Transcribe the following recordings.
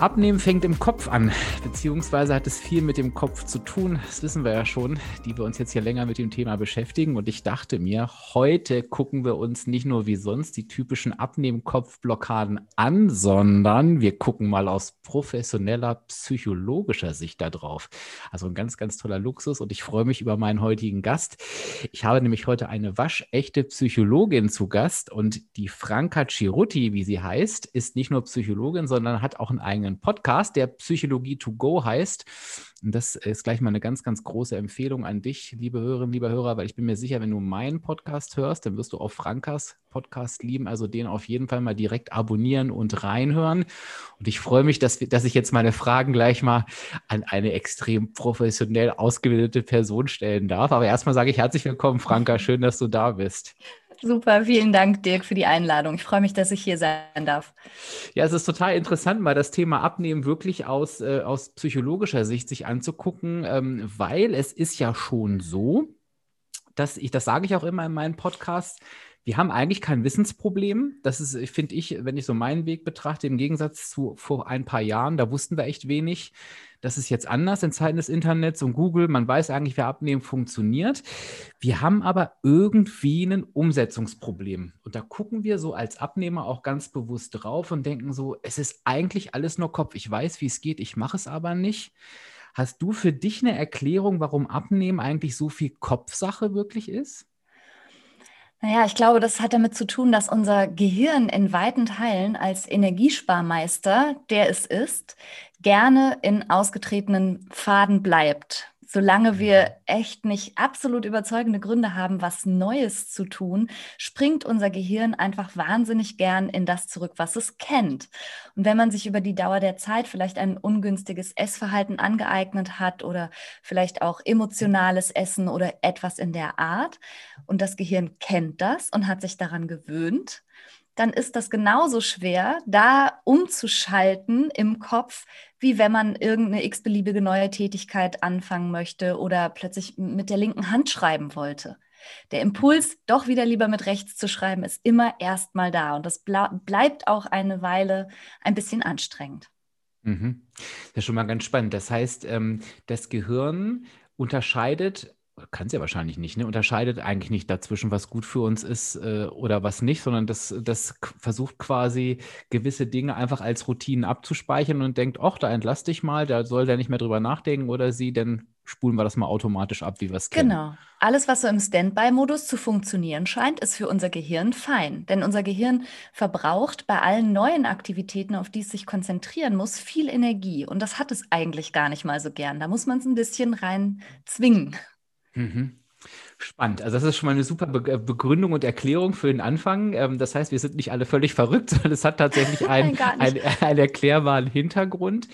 Abnehmen fängt im Kopf an, beziehungsweise hat es viel mit dem Kopf zu tun. Das wissen wir ja schon, die wir uns jetzt hier länger mit dem Thema beschäftigen. Und ich dachte mir, heute gucken wir uns nicht nur wie sonst die typischen Abnehmen-Kopfblockaden an, sondern wir gucken mal aus professioneller psychologischer Sicht darauf. Also ein ganz, ganz toller Luxus und ich freue mich über meinen heutigen Gast. Ich habe nämlich heute eine waschechte Psychologin zu Gast und die Franka Cirutti, wie sie heißt, ist nicht nur Psychologin, sondern hat auch einen eigenen eigenen Podcast, der Psychologie to go heißt. Und das ist gleich mal eine ganz, ganz große Empfehlung an dich, liebe Hörerinnen, lieber Hörer, weil ich bin mir sicher, wenn du meinen Podcast hörst, dann wirst du auch Frankas Podcast lieben. Also den auf jeden Fall mal direkt abonnieren und reinhören. Und ich freue mich, dass, dass ich jetzt meine Fragen gleich mal an eine extrem professionell ausgebildete Person stellen darf. Aber erstmal sage ich herzlich willkommen, Franka. Schön, dass du da bist. Super, vielen Dank, Dirk, für die Einladung. Ich freue mich, dass ich hier sein darf. Ja, es ist total interessant, mal das Thema Abnehmen wirklich aus, äh, aus psychologischer Sicht sich anzugucken, ähm, weil es ist ja schon so, dass ich, das sage ich auch immer in meinen Podcasts, wir haben eigentlich kein Wissensproblem. Das ist, finde ich, wenn ich so meinen Weg betrachte, im Gegensatz zu vor ein paar Jahren, da wussten wir echt wenig. Das ist jetzt anders in Zeiten des Internets und Google. Man weiß eigentlich, wie Abnehmen funktioniert. Wir haben aber irgendwie ein Umsetzungsproblem. Und da gucken wir so als Abnehmer auch ganz bewusst drauf und denken so, es ist eigentlich alles nur Kopf. Ich weiß, wie es geht, ich mache es aber nicht. Hast du für dich eine Erklärung, warum Abnehmen eigentlich so viel Kopfsache wirklich ist? Naja, ich glaube, das hat damit zu tun, dass unser Gehirn in weiten Teilen als Energiesparmeister, der es ist, gerne in ausgetretenen Pfaden bleibt solange wir echt nicht absolut überzeugende Gründe haben, was Neues zu tun, springt unser Gehirn einfach wahnsinnig gern in das zurück, was es kennt. Und wenn man sich über die Dauer der Zeit vielleicht ein ungünstiges Essverhalten angeeignet hat oder vielleicht auch emotionales Essen oder etwas in der Art und das Gehirn kennt das und hat sich daran gewöhnt, dann ist das genauso schwer, da umzuschalten im Kopf, wie wenn man irgendeine x-beliebige neue Tätigkeit anfangen möchte oder plötzlich mit der linken Hand schreiben wollte. Der Impuls, doch wieder lieber mit rechts zu schreiben, ist immer erstmal da und das bleibt auch eine Weile ein bisschen anstrengend. Mhm. Das ist schon mal ganz spannend. Das heißt, ähm, das Gehirn unterscheidet kann es ja wahrscheinlich nicht, ne? unterscheidet eigentlich nicht dazwischen, was gut für uns ist äh, oder was nicht, sondern das, das versucht quasi gewisse Dinge einfach als Routinen abzuspeichern und denkt, ach, da entlass dich mal, da soll der nicht mehr drüber nachdenken oder sie, dann spulen wir das mal automatisch ab, wie wir es kennen. Genau. Alles, was so im Standby-Modus zu funktionieren scheint, ist für unser Gehirn fein. Denn unser Gehirn verbraucht bei allen neuen Aktivitäten, auf die es sich konzentrieren muss, viel Energie. Und das hat es eigentlich gar nicht mal so gern. Da muss man es ein bisschen rein zwingen. Mhm. Spannend. Also das ist schon mal eine super Be Begründung und Erklärung für den Anfang. Ähm, das heißt, wir sind nicht alle völlig verrückt, sondern es hat tatsächlich einen, einen, einen erklärbaren Hintergrund.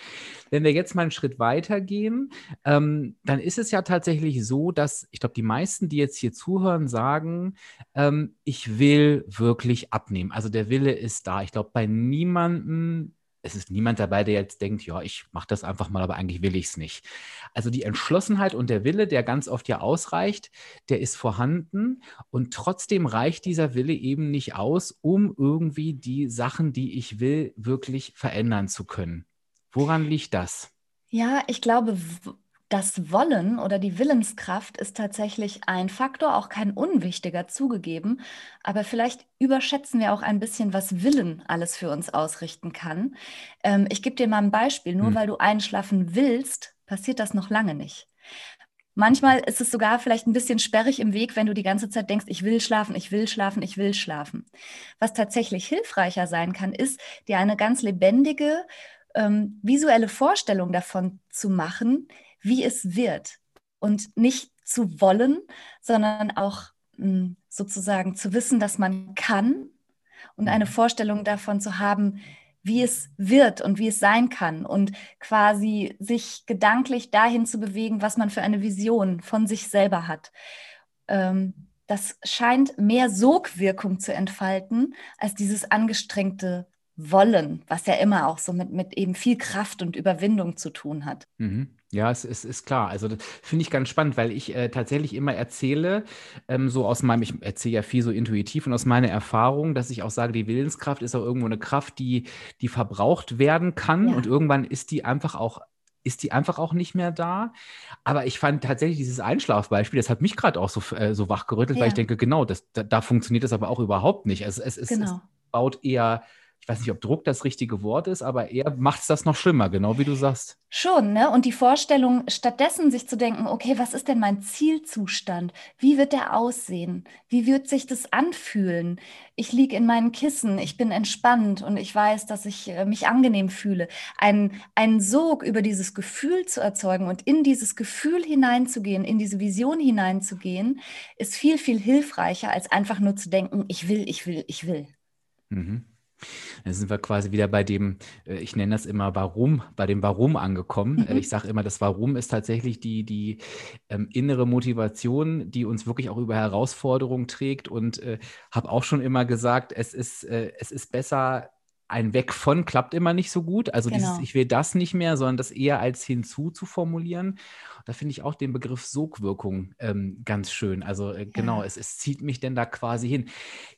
Wenn wir jetzt mal einen Schritt weiter gehen, ähm, dann ist es ja tatsächlich so, dass ich glaube, die meisten, die jetzt hier zuhören, sagen, ähm, ich will wirklich abnehmen. Also der Wille ist da. Ich glaube, bei niemandem es ist niemand dabei, der jetzt denkt, ja, ich mache das einfach mal, aber eigentlich will ich es nicht. Also die Entschlossenheit und der Wille, der ganz oft ja ausreicht, der ist vorhanden und trotzdem reicht dieser Wille eben nicht aus, um irgendwie die Sachen, die ich will, wirklich verändern zu können. Woran liegt das? Ja, ich glaube, das Wollen oder die Willenskraft ist tatsächlich ein Faktor, auch kein unwichtiger zugegeben. Aber vielleicht überschätzen wir auch ein bisschen, was Willen alles für uns ausrichten kann. Ähm, ich gebe dir mal ein Beispiel. Nur hm. weil du einschlafen willst, passiert das noch lange nicht. Manchmal ist es sogar vielleicht ein bisschen sperrig im Weg, wenn du die ganze Zeit denkst, ich will schlafen, ich will schlafen, ich will schlafen. Was tatsächlich hilfreicher sein kann, ist, dir eine ganz lebendige, ähm, visuelle Vorstellung davon zu machen, wie es wird und nicht zu wollen, sondern auch mh, hm, sozusagen zu wissen, dass man kann und eine mhm. Vorstellung davon zu haben, wie es wird und wie es sein kann und quasi sich gedanklich dahin zu bewegen, was man für eine Vision von sich selber hat. Ähm, das scheint mehr Sogwirkung zu entfalten als dieses angestrengte Wollen, was ja immer auch so mit, mit eben viel Kraft und Überwindung zu tun hat. Mhm. Ja, es ist, ist klar. Also das finde ich ganz spannend, weil ich äh, tatsächlich immer erzähle, ähm, so aus meinem, ich erzähle ja viel so intuitiv und aus meiner Erfahrung, dass ich auch sage, die Willenskraft ist auch irgendwo eine Kraft, die, die verbraucht werden kann ja. und irgendwann ist die einfach auch ist die einfach auch nicht mehr da. Aber ich fand tatsächlich dieses Einschlafbeispiel, das hat mich gerade auch so, äh, so wachgerüttelt, ja. weil ich denke, genau, das, da, da, funktioniert das aber auch überhaupt nicht. Also es, es, genau. es baut eher ich weiß nicht, ob Druck das richtige Wort ist, aber er macht es das noch schlimmer, genau wie du sagst. Schon, ne? Und die Vorstellung, stattdessen sich zu denken, okay, was ist denn mein Zielzustand? Wie wird der aussehen? Wie wird sich das anfühlen? Ich liege in meinen Kissen, ich bin entspannt und ich weiß, dass ich äh, mich angenehm fühle. Ein, einen Sog über dieses Gefühl zu erzeugen und in dieses Gefühl hineinzugehen, in diese Vision hineinzugehen, ist viel, viel hilfreicher, als einfach nur zu denken, ich will, ich will, ich will. Mhm. Dann sind wir quasi wieder bei dem, äh, ich nenne das immer Warum, bei dem Warum angekommen. Äh, mhm. Ich sage immer, das Warum ist tatsächlich die, die ähm, innere Motivation, die uns wirklich auch über Herausforderungen trägt und äh, habe auch schon immer gesagt, es ist, äh, es ist besser, ein Weg von klappt immer nicht so gut. Also genau. dieses, ich will das nicht mehr, sondern das eher als hinzu zu formulieren. Da finde ich auch den Begriff Sogwirkung ähm, ganz schön. Also äh, genau, ja. es, es zieht mich denn da quasi hin.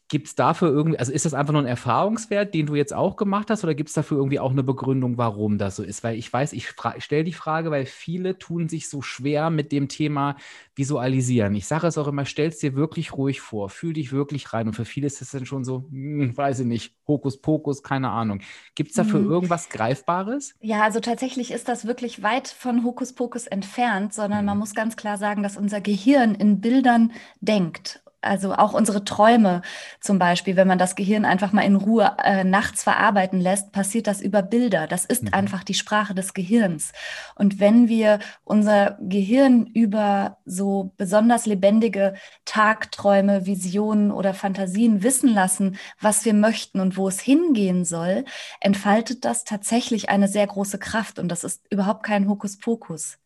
Gibt es dafür irgendwie, also ist das einfach nur ein Erfahrungswert, den du jetzt auch gemacht hast, oder gibt es dafür irgendwie auch eine Begründung, warum das so ist? Weil ich weiß, ich, stelle die Frage, weil viele tun sich so schwer mit dem Thema Visualisieren. Ich sage es auch immer, stell es dir wirklich ruhig vor, fühl dich wirklich rein. Und für viele ist es dann schon so, hm, weiß ich nicht, Hokuspokus, keine Ahnung. Gibt es dafür mhm. irgendwas Greifbares? Ja, also tatsächlich ist das wirklich weit von Hokuspokus entfernt, sondern mhm. man muss ganz klar sagen, dass unser Gehirn in Bildern denkt also auch unsere Träume zum Beispiel, wenn man das Gehirn einfach mal in Ruhe äh, nachts verarbeiten lässt, passiert das über Bilder. Das ist mhm. einfach die Sprache des Gehirns. Und wenn wir unser Gehirn über so besonders lebendige Tagträume, Visionen oder Fantasien wissen lassen, was wir möchten und wo es hingehen soll, entfaltet das tatsächlich eine sehr große Kraft. Und das ist überhaupt kein Hokuspokus.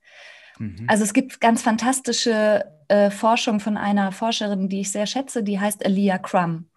Mhm. Also es gibt ganz fantastische äh, Forschung von einer Forscherin, die ich sehr schätze, die heißt Elia Crum.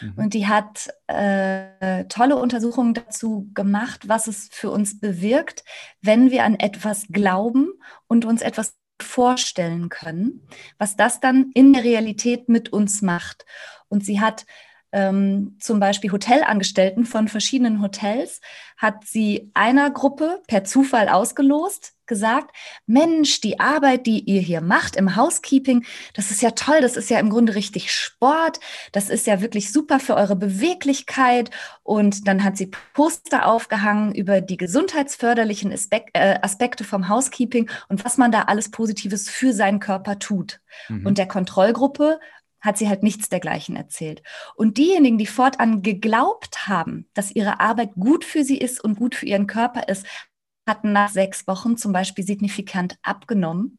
Mhm. Und die hat äh, tolle Untersuchungen dazu gemacht, was es für uns bewirkt, wenn wir an etwas glauben und uns etwas vorstellen können, was das dann in der Realität mit uns macht. Und sie hat ähm, zum Beispiel Hotelangestellten von verschiedenen Hotels, hat sie einer Gruppe per Zufall ausgelost, gesagt, Mensch, die Arbeit, die ihr hier macht im Housekeeping, das ist ja toll, das ist ja im Grunde richtig Sport, das ist ja wirklich super für eure Beweglichkeit. Und dann hat sie Poster aufgehangen über die gesundheitsförderlichen äh, Aspekte vom Housekeeping und was man da alles Positives für seinen Körper tut. Mhm. Und der Kontrollgruppe hat sie halt nichts dergleichen erzählt. Und diejenigen, die fortan geglaubt haben, dass ihre Arbeit gut für sie ist und gut für ihren Körper ist, hatten nach sechs Wochen zum Beispiel signifikant abgenommen.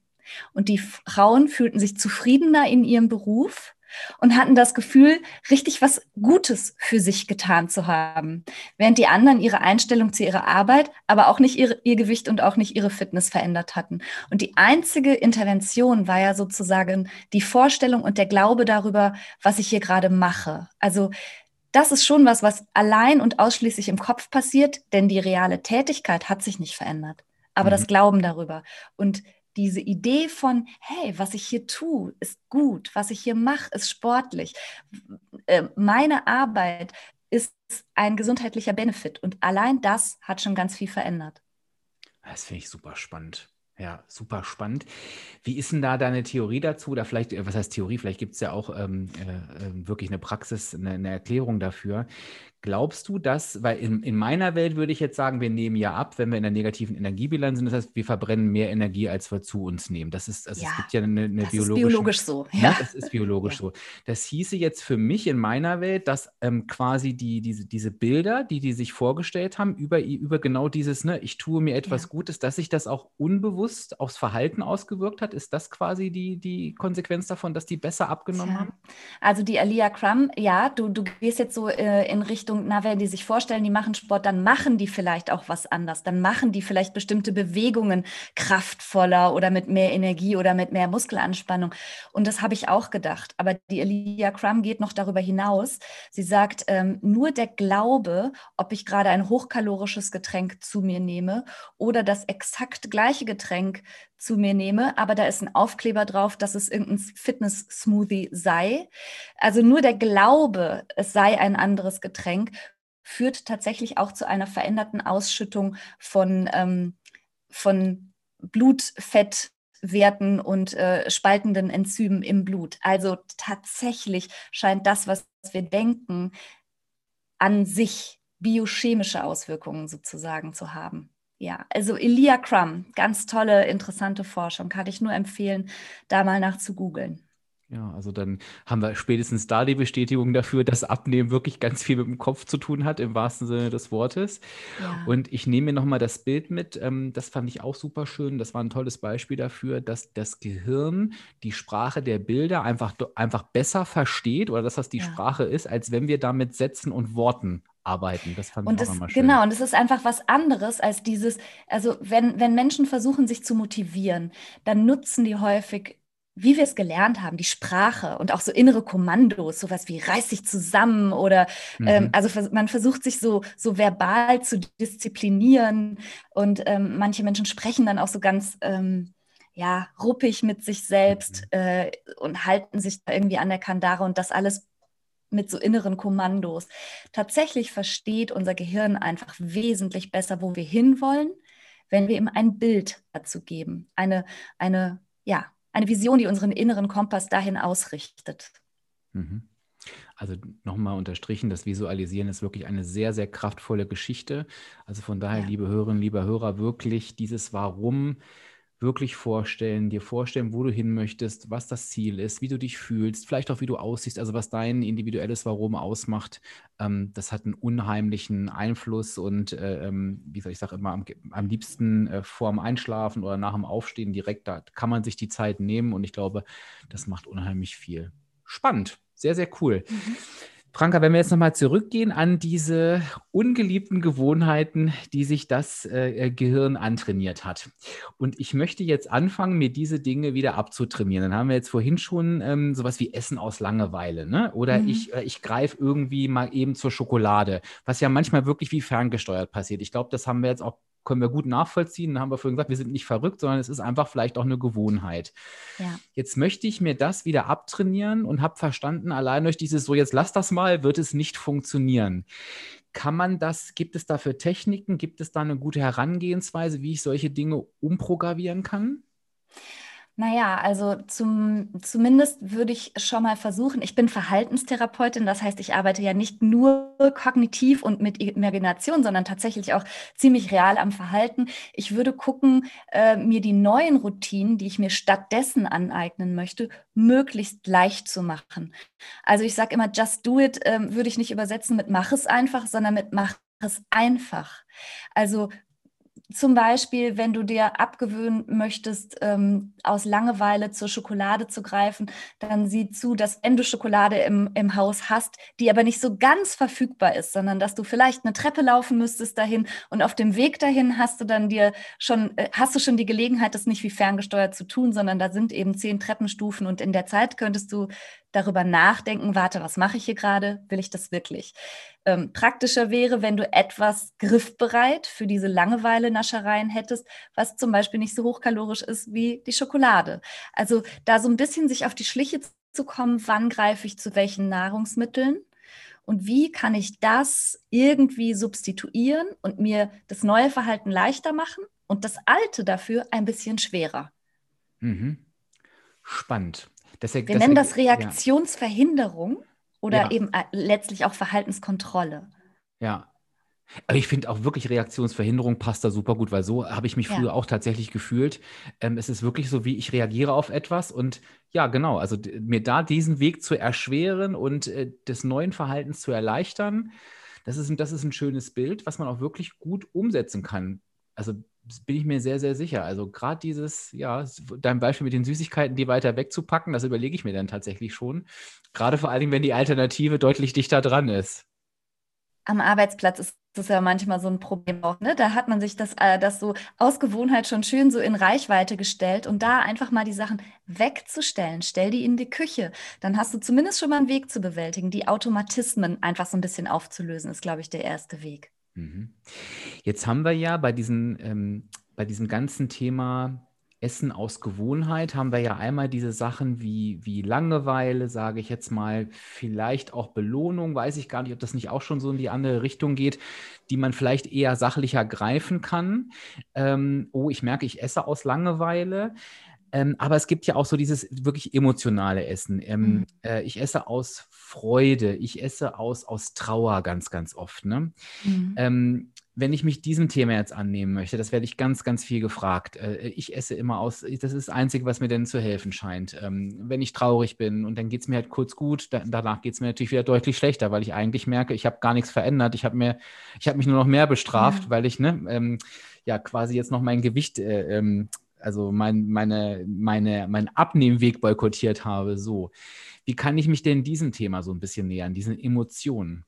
Und die Frauen fühlten sich zufriedener in ihrem Beruf und hatten das Gefühl, richtig was Gutes für sich getan zu haben, während die anderen ihre Einstellung zu ihrer Arbeit, aber auch nicht ihre, ihr Gewicht und auch nicht ihre Fitness verändert hatten. Und die einzige Intervention war ja sozusagen die Vorstellung und der Glaube darüber, was ich hier gerade mache. Also das ist schon was, was allein und ausschließlich im Kopf passiert, denn die reale Tätigkeit hat sich nicht verändert. Aber mhm. das Glauben darüber. Und diese Idee von, hey, was ich hier tue, ist gut, was ich hier mache, ist sportlich. Äh, meine Arbeit ist ein gesundheitlicher Benefit und allein das hat schon ganz viel verändert. Das finde ich super spannend. Ja, super spannend. Wie ist denn da deine Theorie dazu? Oder vielleicht, äh, was heißt Theorie? Vielleicht gibt es ja auch ähm, äh, ähm, wirklich eine Praxis, eine, eine, Erklärung dafür. Glaubst du, dass, weil in, in meiner Welt würde ich jetzt sagen, wir nehmen ja ab, wenn wir in der negativen Energiebilanz sind. Das heißt, wir verbrennen mehr Energie, als wir zu uns nehmen. Das ist, also ja, es gibt ja eine, eine das biologische. Ist biologisch so. Ja. ja. das ist biologisch ja. so. Das hieße jetzt für mich in meiner Welt, dass ähm, quasi die, diese, diese Bilder, die die sich vorgestellt haben, über, über genau dieses, ne, ich tue mir etwas Gutes, dass sich das auch unbewusst unbewusst aufs Verhalten ausgewirkt hat? Ist das quasi die, die Konsequenz davon, dass die besser abgenommen Tja. haben? Also die Alia Crum, ja, du, du gehst jetzt so äh, in Richtung, na, wenn die sich vorstellen, die machen Sport, dann machen die vielleicht auch was anders. Dann machen die vielleicht bestimmte Bewegungen kraftvoller oder mit mehr Energie oder mit mehr Muskelanspannung. Und das habe ich auch gedacht. Aber die Alia Crum geht noch darüber hinaus. Sie sagt, ähm, nur der Glaube, ob ich gerade ein hochkalorisches Getränk zu mir nehme oder das exakt gleiche Getränk zu mir nehme, aber da ist ein Aufkleber drauf, dass es irgendein Fitness-Smoothie sei. Also nur der Glaube, es sei ein anderes Getränk, führt tatsächlich auch zu einer veränderten Ausschüttung von, ähm, von Blutfettwerten und äh, spaltenden Enzymen im Blut. Also tatsächlich scheint das, was wir denken, an sich biochemische Auswirkungen sozusagen zu haben. Ja, also Elia Crum, ganz tolle, interessante Forschung, kann ich nur empfehlen, da mal nach zu googeln. Ja, also dann haben wir spätestens da die Bestätigung dafür, dass Abnehmen wirklich ganz viel mit dem Kopf zu tun hat, im wahrsten Sinne des Wortes. Ja. Und ich nehme mir nochmal das Bild mit, ähm, das fand ich auch super schön. Das war ein tolles Beispiel dafür, dass das Gehirn die Sprache der Bilder einfach, einfach besser versteht oder dass das die ja. Sprache ist, als wenn wir da mit Sätzen und Worten arbeiten. Das fand und ich auch nochmal schön. Genau, und es ist einfach was anderes als dieses, also wenn, wenn Menschen versuchen, sich zu motivieren, dann nutzen die häufig wie wir es gelernt haben, die Sprache und auch so innere Kommandos, sowas wie reiß dich zusammen oder ähm, mhm. ähm, also man versucht sich so, so verbal zu disziplinieren und ähm, manche Menschen sprechen dann auch so ganz ähm, ja, ruppig mit sich selbst mhm. äh, und halten sich da irgendwie an der Kandare und das alles mit so inneren Kommandos. Tatsächlich versteht unser Gehirn einfach wesentlich besser, wo wir hinwollen, wenn wir ihm ein Bild dazu geben. Eine, eine, ja, eine Vision, die unseren inneren Kompass dahin ausrichtet. Mhm. Also nochmal unterstrichen, das Visualisieren ist wirklich eine sehr, sehr kraftvolle Geschichte. Also von daher, ja. liebe Hörerinnen, lieber Hörer, wirklich dieses Warum wirklich vorstellen, dir vorstellen, wo du hin möchtest, was das Ziel ist, wie du dich fühlst, vielleicht auch wie du aussiehst, also was dein individuelles Warum ausmacht, ähm, das hat einen unheimlichen Einfluss und äh, ähm, wie soll ich sagen, immer am, am liebsten äh, vor dem Einschlafen oder nach dem Aufstehen direkt, da kann man sich die Zeit nehmen und ich glaube, das macht unheimlich viel. Spannend, sehr, sehr cool. Mhm. Franka, wenn wir jetzt nochmal zurückgehen an diese ungeliebten Gewohnheiten, die sich das äh, Gehirn antrainiert hat. Und ich möchte jetzt anfangen, mir diese Dinge wieder abzutrainieren. Dann haben wir jetzt vorhin schon ähm, sowas wie Essen aus Langeweile. Ne? Oder mhm. ich, äh, ich greife irgendwie mal eben zur Schokolade, was ja manchmal wirklich wie ferngesteuert passiert. Ich glaube, das haben wir jetzt auch können wir gut nachvollziehen. Da haben wir vorhin gesagt, wir sind nicht verrückt, sondern es ist einfach vielleicht auch eine Gewohnheit. Ja. Jetzt möchte ich mir das wieder abtrainieren und habe verstanden, allein durch dieses so, jetzt lass das mal, wird es nicht funktionieren. Kann man das, gibt es dafür Techniken, gibt es da eine gute Herangehensweise, wie ich solche Dinge umprogrammieren kann? Naja, also zum, zumindest würde ich schon mal versuchen, ich bin Verhaltenstherapeutin, das heißt, ich arbeite ja nicht nur kognitiv und mit Imagination, sondern tatsächlich auch ziemlich real am Verhalten. Ich würde gucken, äh, mir die neuen Routinen, die ich mir stattdessen aneignen möchte, möglichst leicht zu machen. Also ich sage immer, just do it äh, würde ich nicht übersetzen mit mach es einfach, sondern mit mach es einfach. Also zum Beispiel, wenn du dir abgewöhnen möchtest, ähm, aus Langeweile zur Schokolade zu greifen, dann sieh zu, dass wenn du Schokolade im, im Haus hast, die aber nicht so ganz verfügbar ist, sondern dass du vielleicht eine Treppe laufen müsstest dahin und auf dem Weg dahin hast du dann dir schon, äh, hast du schon die Gelegenheit, das nicht wie ferngesteuert zu tun, sondern da sind eben zehn Treppenstufen und in der Zeit könntest du darüber nachdenken, warte, was mache ich hier gerade? Will ich das wirklich? Ähm, praktischer wäre, wenn du etwas griffbereit für diese Langeweile-Naschereien hättest, was zum Beispiel nicht so hochkalorisch ist wie die Schokolade. Also da so ein bisschen sich auf die Schliche zu kommen, wann greife ich zu welchen Nahrungsmitteln und wie kann ich das irgendwie substituieren und mir das neue Verhalten leichter machen und das alte dafür ein bisschen schwerer. Mhm. Spannend. Das, Wir das, nennen das Reaktionsverhinderung ja. oder ja. eben äh, letztlich auch Verhaltenskontrolle. Ja. Aber ich finde auch wirklich Reaktionsverhinderung passt da super gut, weil so habe ich mich früher ja. auch tatsächlich gefühlt. Ähm, es ist wirklich so, wie ich reagiere auf etwas und ja, genau, also mir da diesen Weg zu erschweren und äh, des neuen Verhaltens zu erleichtern, das ist, das ist ein schönes Bild, was man auch wirklich gut umsetzen kann. Also bin ich mir sehr, sehr sicher. Also gerade dieses, ja, dein Beispiel mit den Süßigkeiten, die weiter wegzupacken, das überlege ich mir dann tatsächlich schon. Gerade vor allen Dingen, wenn die Alternative deutlich dichter dran ist. Am Arbeitsplatz ist das ja manchmal so ein Problem auch. Ne? Da hat man sich das, äh, das so aus Gewohnheit schon schön so in Reichweite gestellt und da einfach mal die Sachen wegzustellen. Stell die in die Küche. Dann hast du zumindest schon mal einen Weg zu bewältigen. Die Automatismen einfach so ein bisschen aufzulösen, ist, glaube ich, der erste Weg. Mhm. Jetzt haben wir ja bei, diesen, ähm, bei diesem ganzen Thema Essen aus Gewohnheit haben wir ja einmal diese Sachen wie, wie Langeweile, sage ich jetzt mal, vielleicht auch Belohnung, weiß ich gar nicht, ob das nicht auch schon so in die andere Richtung geht, die man vielleicht eher sachlicher greifen kann. Ähm, oh, ich merke, ich esse aus Langeweile. Ähm, aber es gibt ja auch so dieses wirklich emotionale Essen. Ähm, mhm. äh, ich esse aus Freude, ich esse aus, aus Trauer ganz, ganz oft. Ne? Mhm. Ähm, wenn ich mich diesem Thema jetzt annehmen möchte, das werde ich ganz, ganz viel gefragt. Äh, ich esse immer aus, das ist das Einzige, was mir denn zu helfen scheint. Ähm, wenn ich traurig bin und dann geht es mir halt kurz gut, danach geht es mir natürlich wieder deutlich schlechter, weil ich eigentlich merke, ich habe gar nichts verändert. Ich habe habe mich nur noch mehr bestraft, ja. weil ich ne, ähm, ja quasi jetzt noch mein Gewicht, äh, ähm, also mein, meine, meine, meinen Abnehmweg boykottiert habe. So. Wie kann ich mich denn diesem Thema so ein bisschen nähern, diesen Emotionen?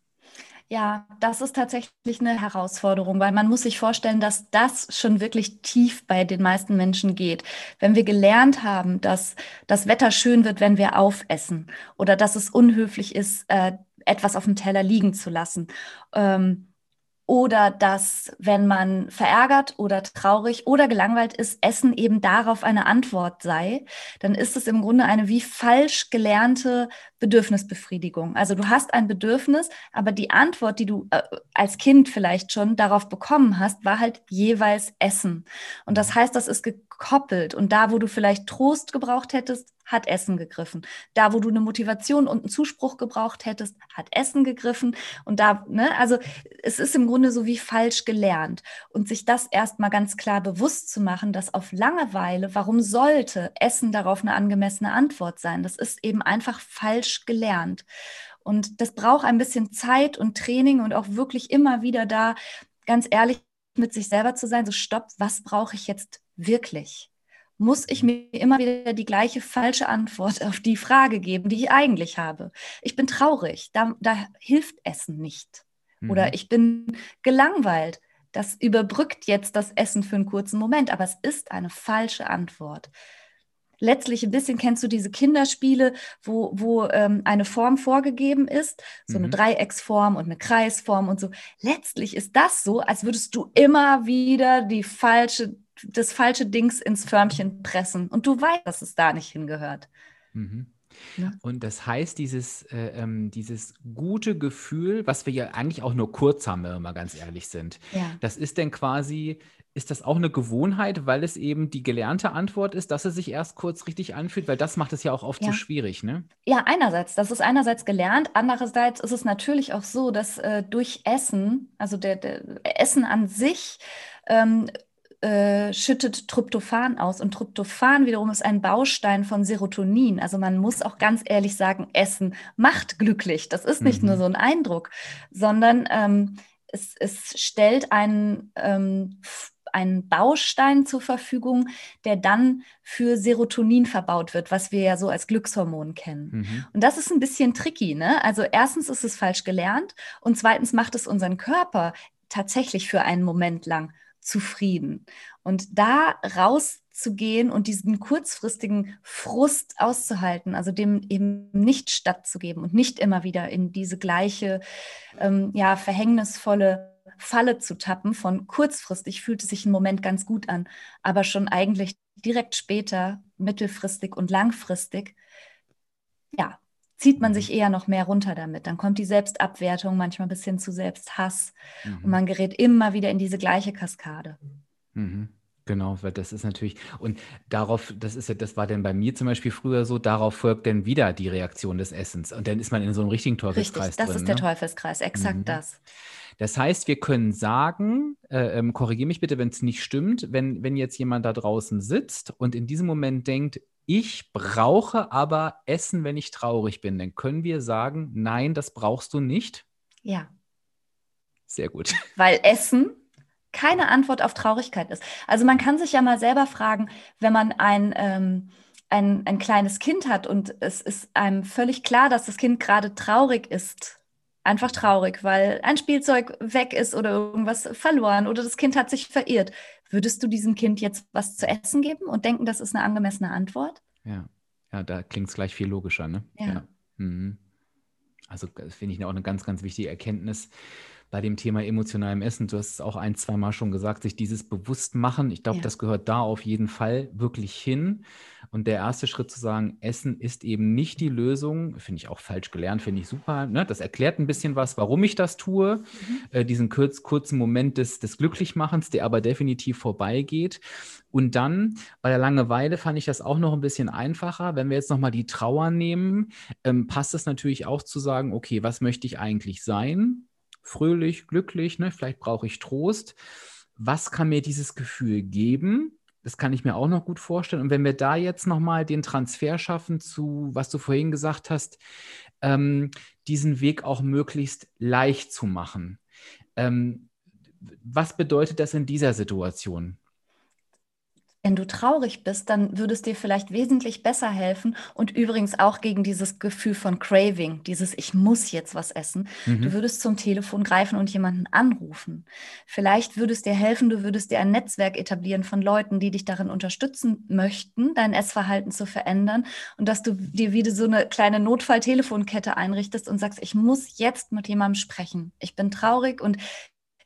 Ja, das ist tatsächlich eine Herausforderung, weil man muss sich vorstellen, dass das schon wirklich tief bei den meisten Menschen geht. Wenn wir gelernt haben, dass das Wetter schön wird, wenn wir aufessen oder dass es unhöflich ist, äh, etwas auf dem Teller liegen zu lassen. Ähm, oder dass, wenn man verärgert oder traurig oder gelangweilt ist, Essen eben darauf eine Antwort sei, dann ist es im Grunde eine wie falsch gelernte Bedürfnisbefriedigung. Also du hast ein Bedürfnis, aber die Antwort, die du äh, als Kind vielleicht schon darauf bekommen hast, war halt jeweils Essen. Und das heißt, das ist gekoppelt. Und da, wo du vielleicht Trost gebraucht hättest, hat Essen gegriffen. Da, wo du eine Motivation und einen Zuspruch gebraucht hättest, hat Essen gegriffen. Und da, ne, also es ist im Grunde so wie falsch gelernt. Und sich das erstmal ganz klar bewusst zu machen, dass auf Langeweile, warum sollte Essen darauf eine angemessene Antwort sein? Das ist eben einfach falsch gelernt. Und das braucht ein bisschen Zeit und Training und auch wirklich immer wieder da ganz ehrlich mit sich selber zu sein, so stopp, was brauche ich jetzt wirklich? muss ich mir immer wieder die gleiche falsche Antwort auf die Frage geben, die ich eigentlich habe. Ich bin traurig, da, da hilft Essen nicht. Mhm. Oder ich bin gelangweilt. Das überbrückt jetzt das Essen für einen kurzen Moment, aber es ist eine falsche Antwort. Letztlich ein bisschen kennst du diese Kinderspiele, wo, wo ähm, eine Form vorgegeben ist, so mhm. eine Dreiecksform und eine Kreisform und so. Letztlich ist das so, als würdest du immer wieder die falsche das falsche Dings ins Förmchen pressen und du weißt, dass es da nicht hingehört. Mhm. Ja. Und das heißt, dieses, äh, ähm, dieses gute Gefühl, was wir ja eigentlich auch nur kurz haben, wenn wir mal ganz ehrlich sind, ja. das ist denn quasi, ist das auch eine Gewohnheit, weil es eben die gelernte Antwort ist, dass es sich erst kurz richtig anfühlt, weil das macht es ja auch oft ja. so schwierig, ne? Ja, einerseits, das ist einerseits gelernt, andererseits ist es natürlich auch so, dass äh, durch Essen, also der, der Essen an sich, ähm, äh, schüttet Tryptophan aus. Und Tryptophan wiederum ist ein Baustein von Serotonin. Also man muss auch ganz ehrlich sagen, Essen macht glücklich. Das ist nicht mhm. nur so ein Eindruck, sondern ähm, es, es, stellt einen, ähm, einen Baustein zur Verfügung, der dann für Serotonin verbaut wird, was wir ja so als Glückshormon kennen. Mhm. Und das ist ein bisschen tricky. Ne? Also erstens ist es falsch gelernt und zweitens macht es unseren Körper tatsächlich für einen Moment lang zufrieden. Und da rauszugehen und diesen kurzfristigen Frust auszuhalten, also dem eben nicht stattzugeben und nicht immer wieder in diese gleiche, ähm, ja, verhängnisvolle Falle zu tappen von kurzfristig fühlt es sich ein Moment ganz gut an, aber schon eigentlich direkt später, mittelfristig und langfristig, ja, zieht man mhm. sich eher noch mehr runter damit. Dann kommt die Selbstabwertung manchmal bis hin zu Selbsthass mhm. und man gerät immer wieder in diese gleiche Kaskade. Mhm. Genau, weil das ist natürlich, und darauf, das ist ja, das war denn bei mir zum Beispiel früher so, darauf folgt dann wieder die Reaktion des Essens. Und dann ist man in so einem richtigen Teufelskreis. Richtig, das drin, ist der ne? Teufelskreis, exakt mhm. das. Das heißt, wir können sagen, äh, ähm, korrigiere mich bitte, wenn es nicht stimmt, wenn, wenn jetzt jemand da draußen sitzt und in diesem Moment denkt, ich brauche aber Essen, wenn ich traurig bin. Dann können wir sagen, nein, das brauchst du nicht. Ja. Sehr gut. Weil Essen keine Antwort auf Traurigkeit ist. Also man kann sich ja mal selber fragen, wenn man ein, ähm, ein, ein kleines Kind hat und es ist einem völlig klar, dass das Kind gerade traurig ist. Einfach traurig, weil ein Spielzeug weg ist oder irgendwas verloren oder das Kind hat sich verirrt. Würdest du diesem Kind jetzt was zu essen geben und denken, das ist eine angemessene Antwort? Ja, ja da klingt es gleich viel logischer, ne? Ja. ja. Mhm. Also das finde ich auch eine ganz, ganz wichtige Erkenntnis bei dem Thema emotionalem Essen. Du hast es auch ein, zwei Mal schon gesagt, sich dieses bewusst machen. Ich glaube, ja. das gehört da auf jeden Fall wirklich hin. Und der erste Schritt zu sagen, Essen ist eben nicht die Lösung, finde ich auch falsch gelernt, finde ich super. Ne? Das erklärt ein bisschen was, warum ich das tue. Mhm. Äh, diesen kurz, kurzen Moment des, des Glücklichmachens, der aber definitiv vorbeigeht. Und dann bei der Langeweile fand ich das auch noch ein bisschen einfacher. Wenn wir jetzt nochmal die Trauer nehmen, ähm, passt es natürlich auch zu sagen, okay, was möchte ich eigentlich sein? Fröhlich, glücklich, ne? vielleicht brauche ich Trost. Was kann mir dieses Gefühl geben? Das kann ich mir auch noch gut vorstellen. Und wenn wir da jetzt nochmal den Transfer schaffen zu, was du vorhin gesagt hast, ähm, diesen Weg auch möglichst leicht zu machen. Ähm, was bedeutet das in dieser Situation? Wenn du traurig bist, dann würde es dir vielleicht wesentlich besser helfen und übrigens auch gegen dieses Gefühl von Craving, dieses Ich muss jetzt was essen. Mhm. Du würdest zum Telefon greifen und jemanden anrufen. Vielleicht würde es dir helfen, du würdest dir ein Netzwerk etablieren von Leuten, die dich darin unterstützen möchten, dein Essverhalten zu verändern und dass du dir wieder so eine kleine Notfalltelefonkette einrichtest und sagst, ich muss jetzt mit jemandem sprechen. Ich bin traurig und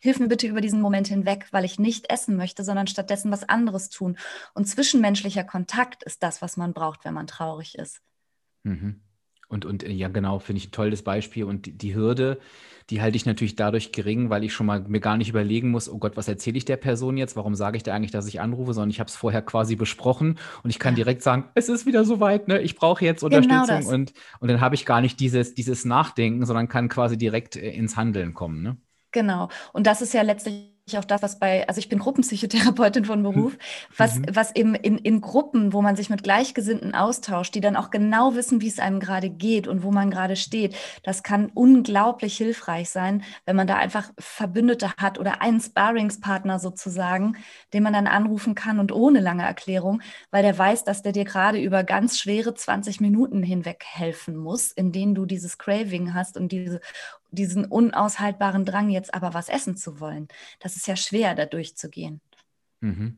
hilf mir bitte über diesen Moment hinweg, weil ich nicht essen möchte, sondern stattdessen was anderes tun. Und zwischenmenschlicher Kontakt ist das, was man braucht, wenn man traurig ist. Mhm. Und, und ja, genau, finde ich ein tolles Beispiel. Und die, die, Hürde, die halte ich natürlich dadurch gering, weil ich schon mal mir gar nicht überlegen muss, oh Gott, was erzähle ich der Person jetzt? Warum sage ich da eigentlich, dass ich anrufe? Sondern ich habe es vorher quasi besprochen und ich kann ja. direkt sagen, es ist wieder soweit, ne? ich brauche jetzt genau Unterstützung. Genau und, und dann habe ich gar nicht dieses, dieses Nachdenken, sondern kann quasi direkt äh, ins Handeln kommen. Ne? Genau. Und das ist ja letztlich auch das, was bei, also ich bin Gruppenpsychotherapeutin von Beruf, was, mhm. was eben in, in Gruppen, wo man sich mit Gleichgesinnten austauscht, die dann auch genau wissen, wie es einem gerade geht und wo man gerade steht, das kann unglaublich hilfreich sein, wenn man da einfach Verbündete hat oder einen Sparringspartner sozusagen, den man dann anrufen kann und ohne lange Erklärung, weil der weiß, dass der dir gerade über ganz schwere 20 Minuten hinweg helfen muss, in denen du dieses Craving hast und diese diesen unaushaltbaren Drang, jetzt aber was essen zu wollen. Das ist ja schwer, da durchzugehen. Mhm.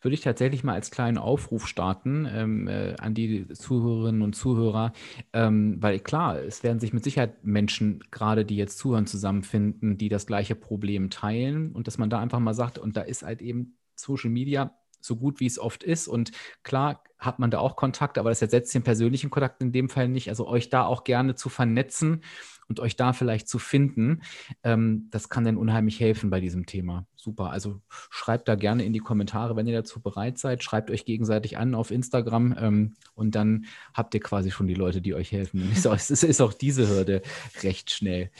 Würde ich tatsächlich mal als kleinen Aufruf starten ähm, äh, an die Zuhörerinnen und Zuhörer, ähm, weil klar, es werden sich mit Sicherheit Menschen, gerade die jetzt zuhören, zusammenfinden, die das gleiche Problem teilen und dass man da einfach mal sagt, und da ist halt eben Social Media so gut wie es oft ist. Und klar hat man da auch Kontakt, aber das ersetzt den persönlichen Kontakt in dem Fall nicht. Also euch da auch gerne zu vernetzen und euch da vielleicht zu finden, ähm, das kann dann unheimlich helfen bei diesem Thema. Super. Also schreibt da gerne in die Kommentare, wenn ihr dazu bereit seid. Schreibt euch gegenseitig an auf Instagram ähm, und dann habt ihr quasi schon die Leute, die euch helfen. Es ist auch diese Hürde recht schnell.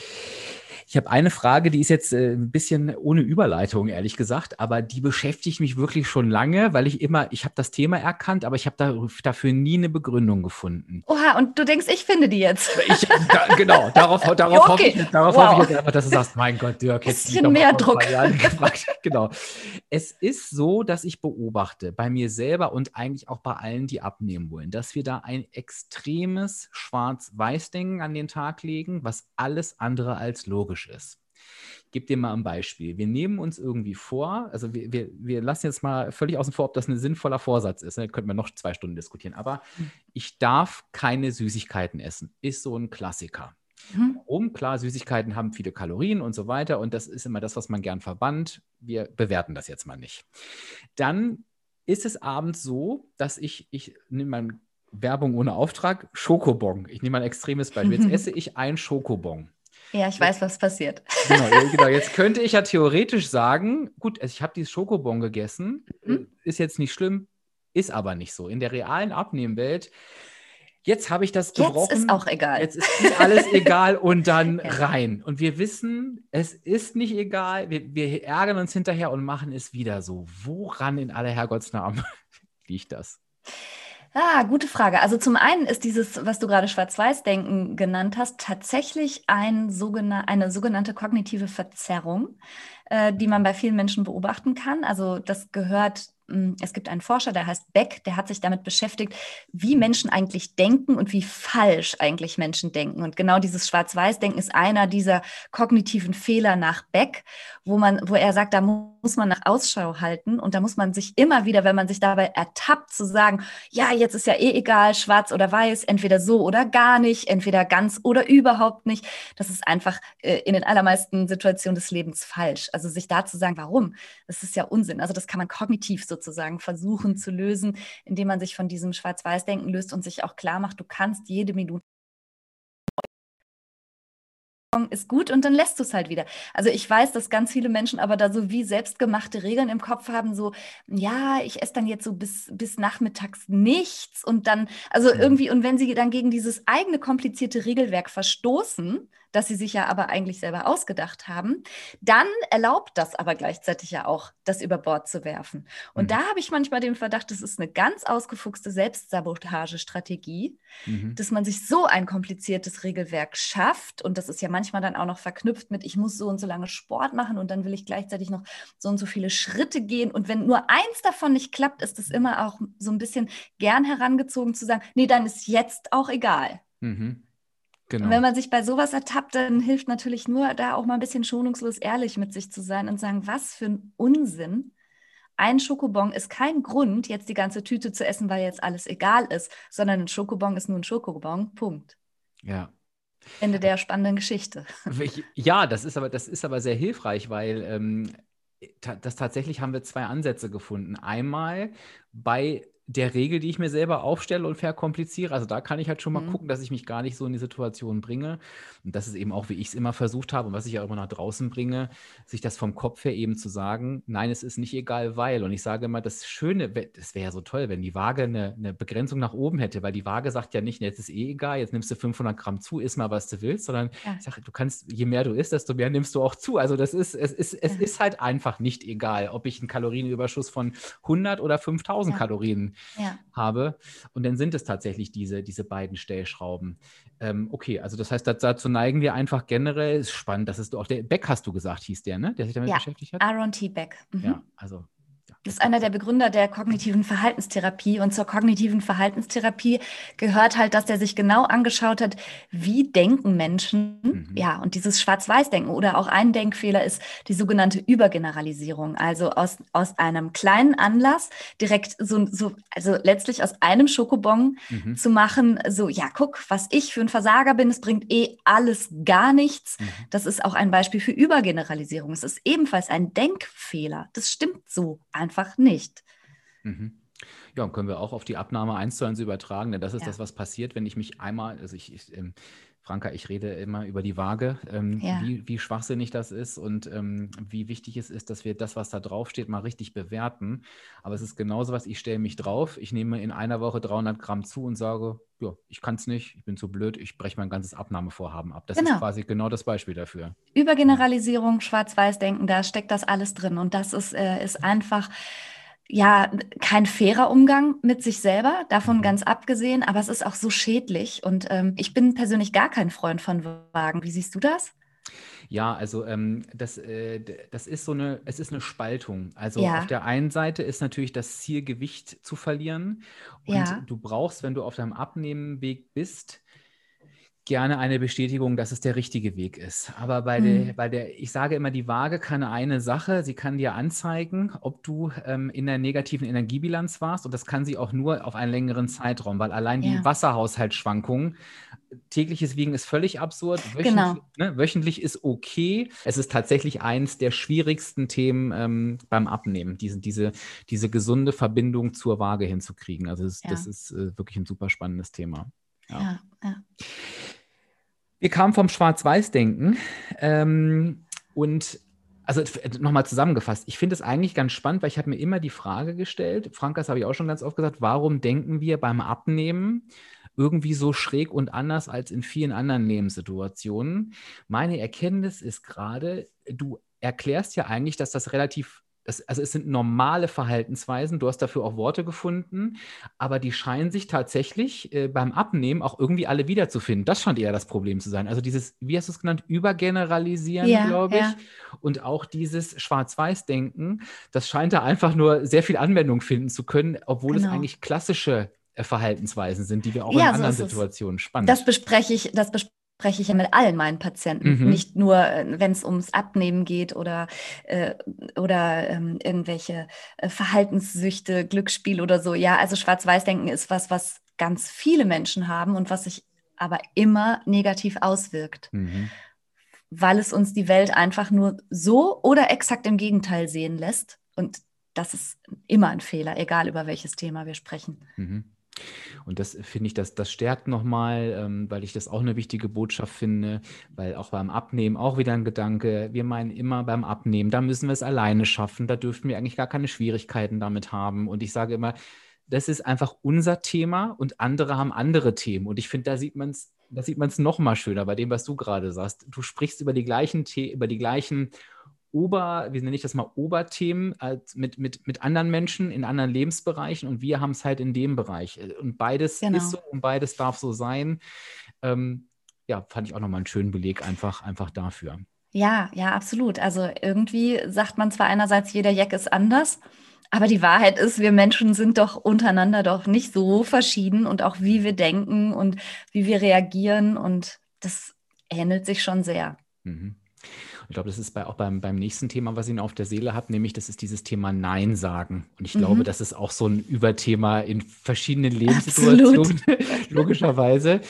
Ich habe eine Frage, die ist jetzt äh, ein bisschen ohne Überleitung, ehrlich gesagt, aber die beschäftigt mich wirklich schon lange, weil ich immer, ich habe das Thema erkannt, aber ich habe da, dafür nie eine Begründung gefunden. Oha, und du denkst, ich finde die jetzt. Ich, da, genau, darauf, darauf, okay. hoffe ich, darauf wow. hoffe ich jetzt einfach, dass du sagst, mein Gott, Dirk, jetzt bisschen mehr Druck. gefragt. genau. Es ist so, dass ich beobachte, bei mir selber und eigentlich auch bei allen, die abnehmen wollen, dass wir da ein extremes Schwarz-Weiß-Denken an den Tag legen, was alles andere als logisch logisch ist. Ich gebe dir mal ein Beispiel. Wir nehmen uns irgendwie vor, also wir, wir, wir lassen jetzt mal völlig außen vor, ob das ein sinnvoller Vorsatz ist. Da ne? könnten wir noch zwei Stunden diskutieren. Aber ich darf keine Süßigkeiten essen. Ist so ein Klassiker. Mhm. Warum? Klar, Süßigkeiten haben viele Kalorien und so weiter. Und das ist immer das, was man gern verbannt. Wir bewerten das jetzt mal nicht. Dann ist es abends so, dass ich, ich nehme mal Werbung ohne Auftrag, Schokobon. Ich nehme mal ein extremes Beispiel. Jetzt esse ich ein Schokobon. Ja, ich weiß, was passiert. Genau, genau, jetzt könnte ich ja theoretisch sagen, gut, also ich habe dieses Schokobon gegessen, mhm. ist jetzt nicht schlimm, ist aber nicht so. In der realen Abnehmwelt, jetzt habe ich das gebrochen. Jetzt ist auch egal. Jetzt ist alles egal und dann ja. rein. Und wir wissen, es ist nicht egal. Wir, wir ärgern uns hinterher und machen es wieder so. Woran in aller Herrgottsnamen liegt das? Ah, gute Frage. Also zum einen ist dieses, was du gerade Schwarz-Weiß-Denken genannt hast, tatsächlich ein sogenan eine sogenannte kognitive Verzerrung, äh, die man bei vielen Menschen beobachten kann. Also das gehört hm, es gibt einen Forscher, der heißt Beck, der hat sich damit beschäftigt, wie Menschen eigentlich denken und wie falsch eigentlich Menschen denken. Und genau dieses Schwarz-Weiß-Denken ist einer dieser kognitiven Fehler nach Beck, wo man, wo er sagt, da muss man nach Ausschau halten und da muss man sich immer wieder, wenn man sich dabei ertappt, zu sagen, ja, jetzt ist ja eh egal, schwarz oder weiß, entweder so oder gar nicht, entweder ganz oder überhaupt nicht. Das ist einfach äh, in den allermeisten Situationen des Lebens falsch. Also sich da zu sagen, warum, das ist ja Unsinn. Also das kann man kognitiv so sozusagen versuchen zu lösen, indem man sich von diesem Schwarz-Weiß-Denken löst und sich auch klar macht, du kannst jede Minute ist gut und dann lässt du es halt wieder. Also ich weiß, dass ganz viele Menschen aber da so wie selbstgemachte Regeln im Kopf haben, so, ja, ich esse dann jetzt so bis, bis nachmittags nichts und dann, also mhm. irgendwie, und wenn sie dann gegen dieses eigene komplizierte Regelwerk verstoßen, das sie sich ja aber eigentlich selber ausgedacht haben, dann erlaubt das aber gleichzeitig ja auch, das über Bord zu werfen. Und mhm. da habe ich manchmal den Verdacht, das ist eine ganz ausgefuchste Selbstsabotagestrategie, mhm. dass man sich so ein kompliziertes Regelwerk schafft. Und das ist ja manchmal dann auch noch verknüpft mit, ich muss so und so lange Sport machen und dann will ich gleichzeitig noch so und so viele Schritte gehen. Und wenn nur eins davon nicht klappt, ist es immer auch so ein bisschen gern herangezogen zu sagen, nee, dann ist jetzt auch egal. Mhm. Genau. Und wenn man sich bei sowas ertappt, dann hilft natürlich nur, da auch mal ein bisschen schonungslos ehrlich mit sich zu sein und sagen, was für ein Unsinn. Ein Schokobon ist kein Grund, jetzt die ganze Tüte zu essen, weil jetzt alles egal ist, sondern ein Schokobon ist nur ein Schokobon. Punkt. Ja. Ende der spannenden Geschichte. Ja, das ist aber, das ist aber sehr hilfreich, weil ähm, das tatsächlich haben wir zwei Ansätze gefunden. Einmal bei der Regel, die ich mir selber aufstelle und verkompliziere. Also da kann ich halt schon mal mhm. gucken, dass ich mich gar nicht so in die Situation bringe. Und das ist eben auch, wie ich es immer versucht habe und was ich ja immer nach draußen bringe, sich das vom Kopf her eben zu sagen, nein, es ist nicht egal, weil. Und ich sage immer, das Schöne, das wäre ja so toll, wenn die Waage eine, eine, Begrenzung nach oben hätte, weil die Waage sagt ja nicht, jetzt ist eh egal, jetzt nimmst du 500 Gramm zu, isst mal, was du willst, sondern ja. ich sage, du kannst, je mehr du isst, desto mehr nimmst du auch zu. Also das ist, es ist, es ja. ist halt einfach nicht egal, ob ich einen Kalorienüberschuss von 100 oder 5000 ja. Ja. habe. Und dann sind es tatsächlich diese, diese beiden Stellschrauben. Ähm, okay, also das heißt, dazu neigen wir einfach generell. Ist spannend, das ist auch der Beck, hast du gesagt, hieß der, ne? Der sich damit ja, beschäftigt hat. Aaron T. Beck. Mhm. Ja, also ist einer der Begründer der kognitiven Verhaltenstherapie. Und zur kognitiven Verhaltenstherapie gehört halt, dass er sich genau angeschaut hat, wie denken Menschen. Mhm. Ja, und dieses Schwarz-Weiß-Denken oder auch ein Denkfehler ist die sogenannte Übergeneralisierung. Also aus, aus einem kleinen Anlass direkt so, so also letztlich aus einem Schokobon mhm. zu machen, so, ja, guck, was ich für ein Versager bin, es bringt eh alles gar nichts. Mhm. Das ist auch ein Beispiel für Übergeneralisierung. Es ist ebenfalls ein Denkfehler. Das stimmt so einfach einfach nicht. Mhm. Ja, und können wir auch auf die Abnahme eins zu eins übertragen, denn das ist ja. das, was passiert, wenn ich mich einmal, also ich, ich ähm, Franka, ich rede immer über die Waage, ähm, ja. wie, wie, schwachsinnig das ist und ähm, wie wichtig es ist, dass wir das, was da draufsteht, mal richtig bewerten. Aber es ist genauso was, ich stelle mich drauf, ich nehme in einer Woche 300 Gramm zu und sage, ja, ich kann es nicht, ich bin zu blöd, ich breche mein ganzes Abnahmevorhaben ab. Das genau. ist quasi genau das Beispiel dafür. Übergeneralisierung, Schwarz-Weiß-Denken, da steckt das alles drin und das ist, äh, ist einfach ja, kein fairer Umgang mit sich selber, davon mhm. ganz abgesehen, aber es ist auch so schädlich. Und ähm, ich bin persönlich gar kein Freund von Wagen. Wie siehst du das? Ja, also ähm, das, äh, das ist so eine, es ist eine Spaltung. Also ja. auf der einen Seite ist natürlich das Ziel, Gewicht zu verlieren. Und ja. du brauchst, wenn du auf deinem Abnehmenweg bist, gerne eine Bestätigung, dass es der richtige Weg ist. Aber bei, mhm. der, bei der, ich sage immer, die Waage kann eine Sache, sie kann dir anzeigen, ob du ähm, in der negativen Energiebilanz warst. Und das kann sie auch nur auf einen längeren Zeitraum, weil allein ja. die Wasserhaushaltsschwankungen, tägliches Wiegen ist völlig absurd. Wöchentlich, genau. ne, wöchentlich ist okay. Es ist tatsächlich eins der schwierigsten Themen ähm, beim Abnehmen, diese, diese, diese gesunde Verbindung zur Waage hinzukriegen. Also das, ja. das ist äh, wirklich ein super spannendes Thema. Ja. ja. Wir kamen vom Schwarz-Weiß-Denken ähm, und also nochmal zusammengefasst, ich finde es eigentlich ganz spannend, weil ich habe mir immer die Frage gestellt, Frank, das habe ich auch schon ganz oft gesagt, warum denken wir beim Abnehmen irgendwie so schräg und anders als in vielen anderen Lebenssituationen? Meine Erkenntnis ist gerade, du erklärst ja eigentlich, dass das relativ das, also es sind normale Verhaltensweisen, du hast dafür auch Worte gefunden, aber die scheinen sich tatsächlich äh, beim Abnehmen auch irgendwie alle wiederzufinden. Das scheint eher das Problem zu sein. Also dieses, wie hast du es genannt, Übergeneralisieren, ja, glaube ich. Ja. Und auch dieses Schwarz-Weiß-Denken, das scheint da einfach nur sehr viel Anwendung finden zu können, obwohl genau. es eigentlich klassische äh, Verhaltensweisen sind, die wir auch ja, in anderen so Situationen spannend. Das bespreche ich, das bespreche spreche ich ja mit allen meinen Patienten, mhm. nicht nur, äh, wenn es ums Abnehmen geht oder, äh, oder ähm, irgendwelche äh, Verhaltenssüchte, Glücksspiel oder so. Ja, also Schwarz-Weiß-Denken ist was, was ganz viele Menschen haben und was sich aber immer negativ auswirkt, mhm. weil es uns die Welt einfach nur so oder exakt im Gegenteil sehen lässt. Und das ist immer ein Fehler, egal über welches Thema wir sprechen. Mhm. Und das finde ich, das, das stärkt nochmal, ähm, weil ich das auch eine wichtige Botschaft finde, weil auch beim Abnehmen auch wieder ein Gedanke, wir meinen immer beim Abnehmen, da müssen wir es alleine schaffen, da dürften wir eigentlich gar keine Schwierigkeiten damit haben. Und ich sage immer, das ist einfach unser Thema und andere haben andere Themen. Und ich finde, da sieht man es da sieht man es noch mal schöner bei dem, was du gerade sagst. Du sprichst über die gleichen, The über die gleichen Ober, wie nenne ich das mal, Oberthemen als mit, mit, mit anderen Menschen in anderen Lebensbereichen und wir haben es halt in dem Bereich. Und beides genau. ist so und beides darf so sein. Ähm, ja, fand ich auch nochmal einen schönen Beleg einfach, einfach dafür. Ja, ja, absolut. Also irgendwie sagt man zwar einerseits, jeder Jack ist anders, aber die Wahrheit ist, wir Menschen sind doch untereinander doch nicht so verschieden und auch wie wir denken und wie wir reagieren und das ähnelt sich schon sehr. Mhm. Ich glaube, das ist bei, auch beim, beim nächsten Thema, was ich auf der Seele habe, nämlich das ist dieses Thema Nein sagen. Und ich mhm. glaube, das ist auch so ein Überthema in verschiedenen Lebenssituationen, logischerweise.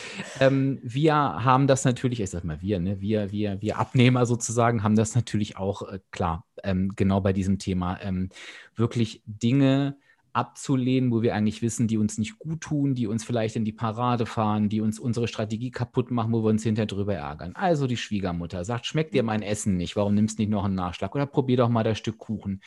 Ähm, wir haben das natürlich, ich sag mal wir, ne, wir, wir, wir Abnehmer sozusagen, haben das natürlich auch, äh, klar, ähm, genau bei diesem Thema, ähm, wirklich Dinge abzulehnen, wo wir eigentlich wissen, die uns nicht gut tun, die uns vielleicht in die Parade fahren, die uns unsere Strategie kaputt machen, wo wir uns hinterher drüber ärgern. Also die Schwiegermutter sagt, schmeckt dir mein Essen nicht, warum nimmst du nicht noch einen Nachschlag oder probier doch mal das Stück Kuchen.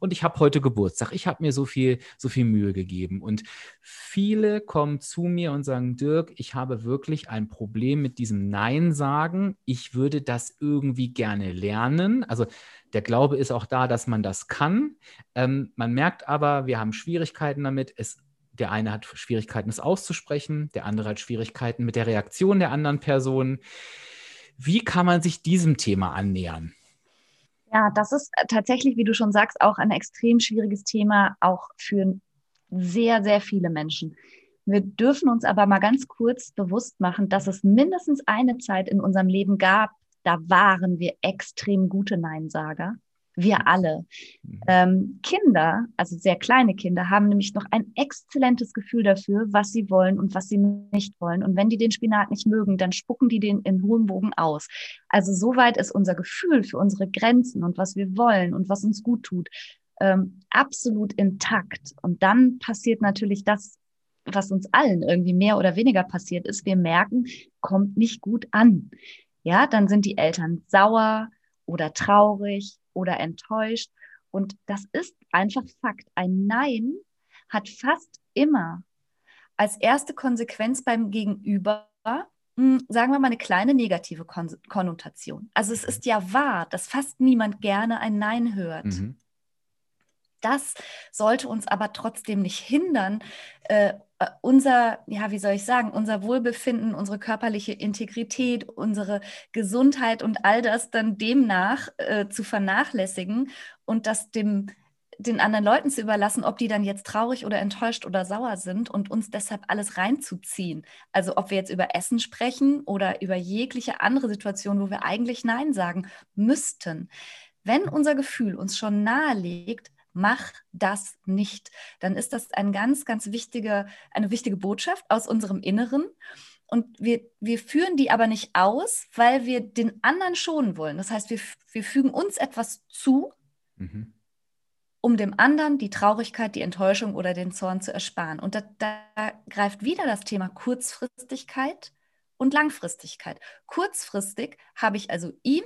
Und ich habe heute Geburtstag. Ich habe mir so viel, so viel Mühe gegeben. Und viele kommen zu mir und sagen, Dirk, ich habe wirklich ein Problem mit diesem Nein sagen. Ich würde das irgendwie gerne lernen. Also der Glaube ist auch da, dass man das kann. Ähm, man merkt aber, wir haben Schwierigkeiten damit. Es, der eine hat Schwierigkeiten, es auszusprechen, der andere hat Schwierigkeiten mit der Reaktion der anderen Person. Wie kann man sich diesem Thema annähern? Ja, das ist äh, tatsächlich, wie du schon sagst, auch ein extrem schwieriges Thema, auch für sehr, sehr viele Menschen. Wir dürfen uns aber mal ganz kurz bewusst machen, dass es mindestens eine Zeit in unserem Leben gab, da waren wir extrem gute Neinsager. Wir alle. Mhm. Ähm, Kinder, also sehr kleine Kinder, haben nämlich noch ein exzellentes Gefühl dafür, was sie wollen und was sie nicht wollen. Und wenn die den Spinat nicht mögen, dann spucken die den in hohem Bogen aus. Also soweit ist unser Gefühl für unsere Grenzen und was wir wollen und was uns gut tut, ähm, absolut intakt. Und dann passiert natürlich das, was uns allen irgendwie mehr oder weniger passiert ist. Wir merken, kommt nicht gut an ja, dann sind die Eltern sauer oder traurig oder enttäuscht. Und das ist einfach Fakt. Ein Nein hat fast immer als erste Konsequenz beim Gegenüber, mh, hm, sagen wir mal, eine kleine negative Kon Konnotation. Also es ist ja wahr, dass fast niemand gerne ein Nein hört. Mhm. Das sollte uns aber trotzdem nicht hindern, äh, unser, ja, wie soll ich sagen, unser Wohlbefinden, unsere körperliche Integrität, unsere Gesundheit und all das dann demnach äh, zu vernachlässigen und das dem den anderen Leuten zu überlassen, ob die dann jetzt traurig oder enttäuscht oder sauer sind und uns deshalb alles reinzuziehen. Also ob wir jetzt über Essen sprechen oder über jegliche andere Situation, wo wir eigentlich Nein sagen müssten. Wenn unser Gefühl uns schon nahelegt, mach das nicht. Dann ist das ein ganz, ganz wichtige, eine wichtige Botschaft aus unserem Inneren. Und wir, wir führen die aber nicht aus, weil wir den anderen schonen wollen. Das heißt, wir, wir fügen uns etwas zu, mhm. um dem anderen die Traurigkeit, die Enttäuschung oder den Zorn zu ersparen. Und da, da greift wieder das Thema Kurzfristigkeit und Langfristigkeit. Kurzfristig habe ich also ihm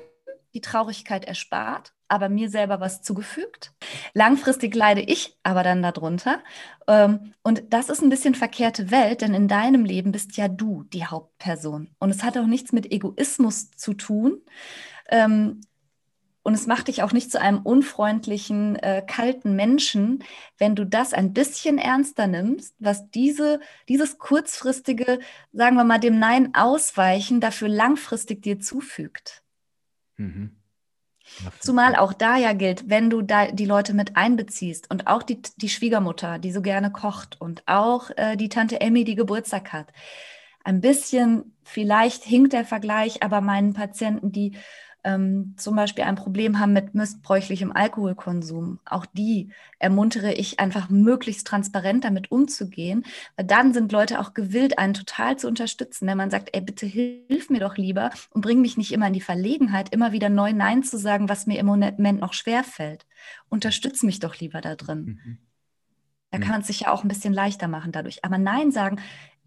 die Traurigkeit erspart, aber mir selber was zugefügt. Langfristig leide ich aber dann darunter. Ähm, und das ist ein bisschen verkehrte Welt, denn in deinem Leben bist ja du die Hauptperson. Und es hat auch nichts mit Egoismus zu tun. Ähm, und es macht dich auch nicht zu einem unfreundlichen, äh, kalten Menschen, wenn du das ein bisschen ernster nimmst, was diese, dieses kurzfristige, sagen wir mal, dem Nein ausweichen dafür langfristig dir zufügt. Mhm. Zumal auch da ja gilt, wenn du da die Leute mit einbeziehst und auch die, die Schwiegermutter, die so gerne kocht und auch äh, die Tante Emmy, die Geburtstag hat. Ein bisschen, vielleicht hinkt der Vergleich, aber meinen Patienten, die ähm, zum Beispiel ein Problem haben mit missbräuchlichem Alkoholkonsum, auch die ermuntere ich einfach möglichst transparent damit umzugehen, weil dann sind Leute auch gewillt, einen total zu unterstützen, wenn man sagt, ey, bitte hilf mir doch lieber und bring mich nicht immer in die Verlegenheit, immer wieder neu Nein zu sagen, was mir im Moment noch schwer fällt. Unterstütz mich doch lieber da drin. Mhm. Da kann man es sich ja auch ein bisschen leichter machen dadurch. Aber Nein sagen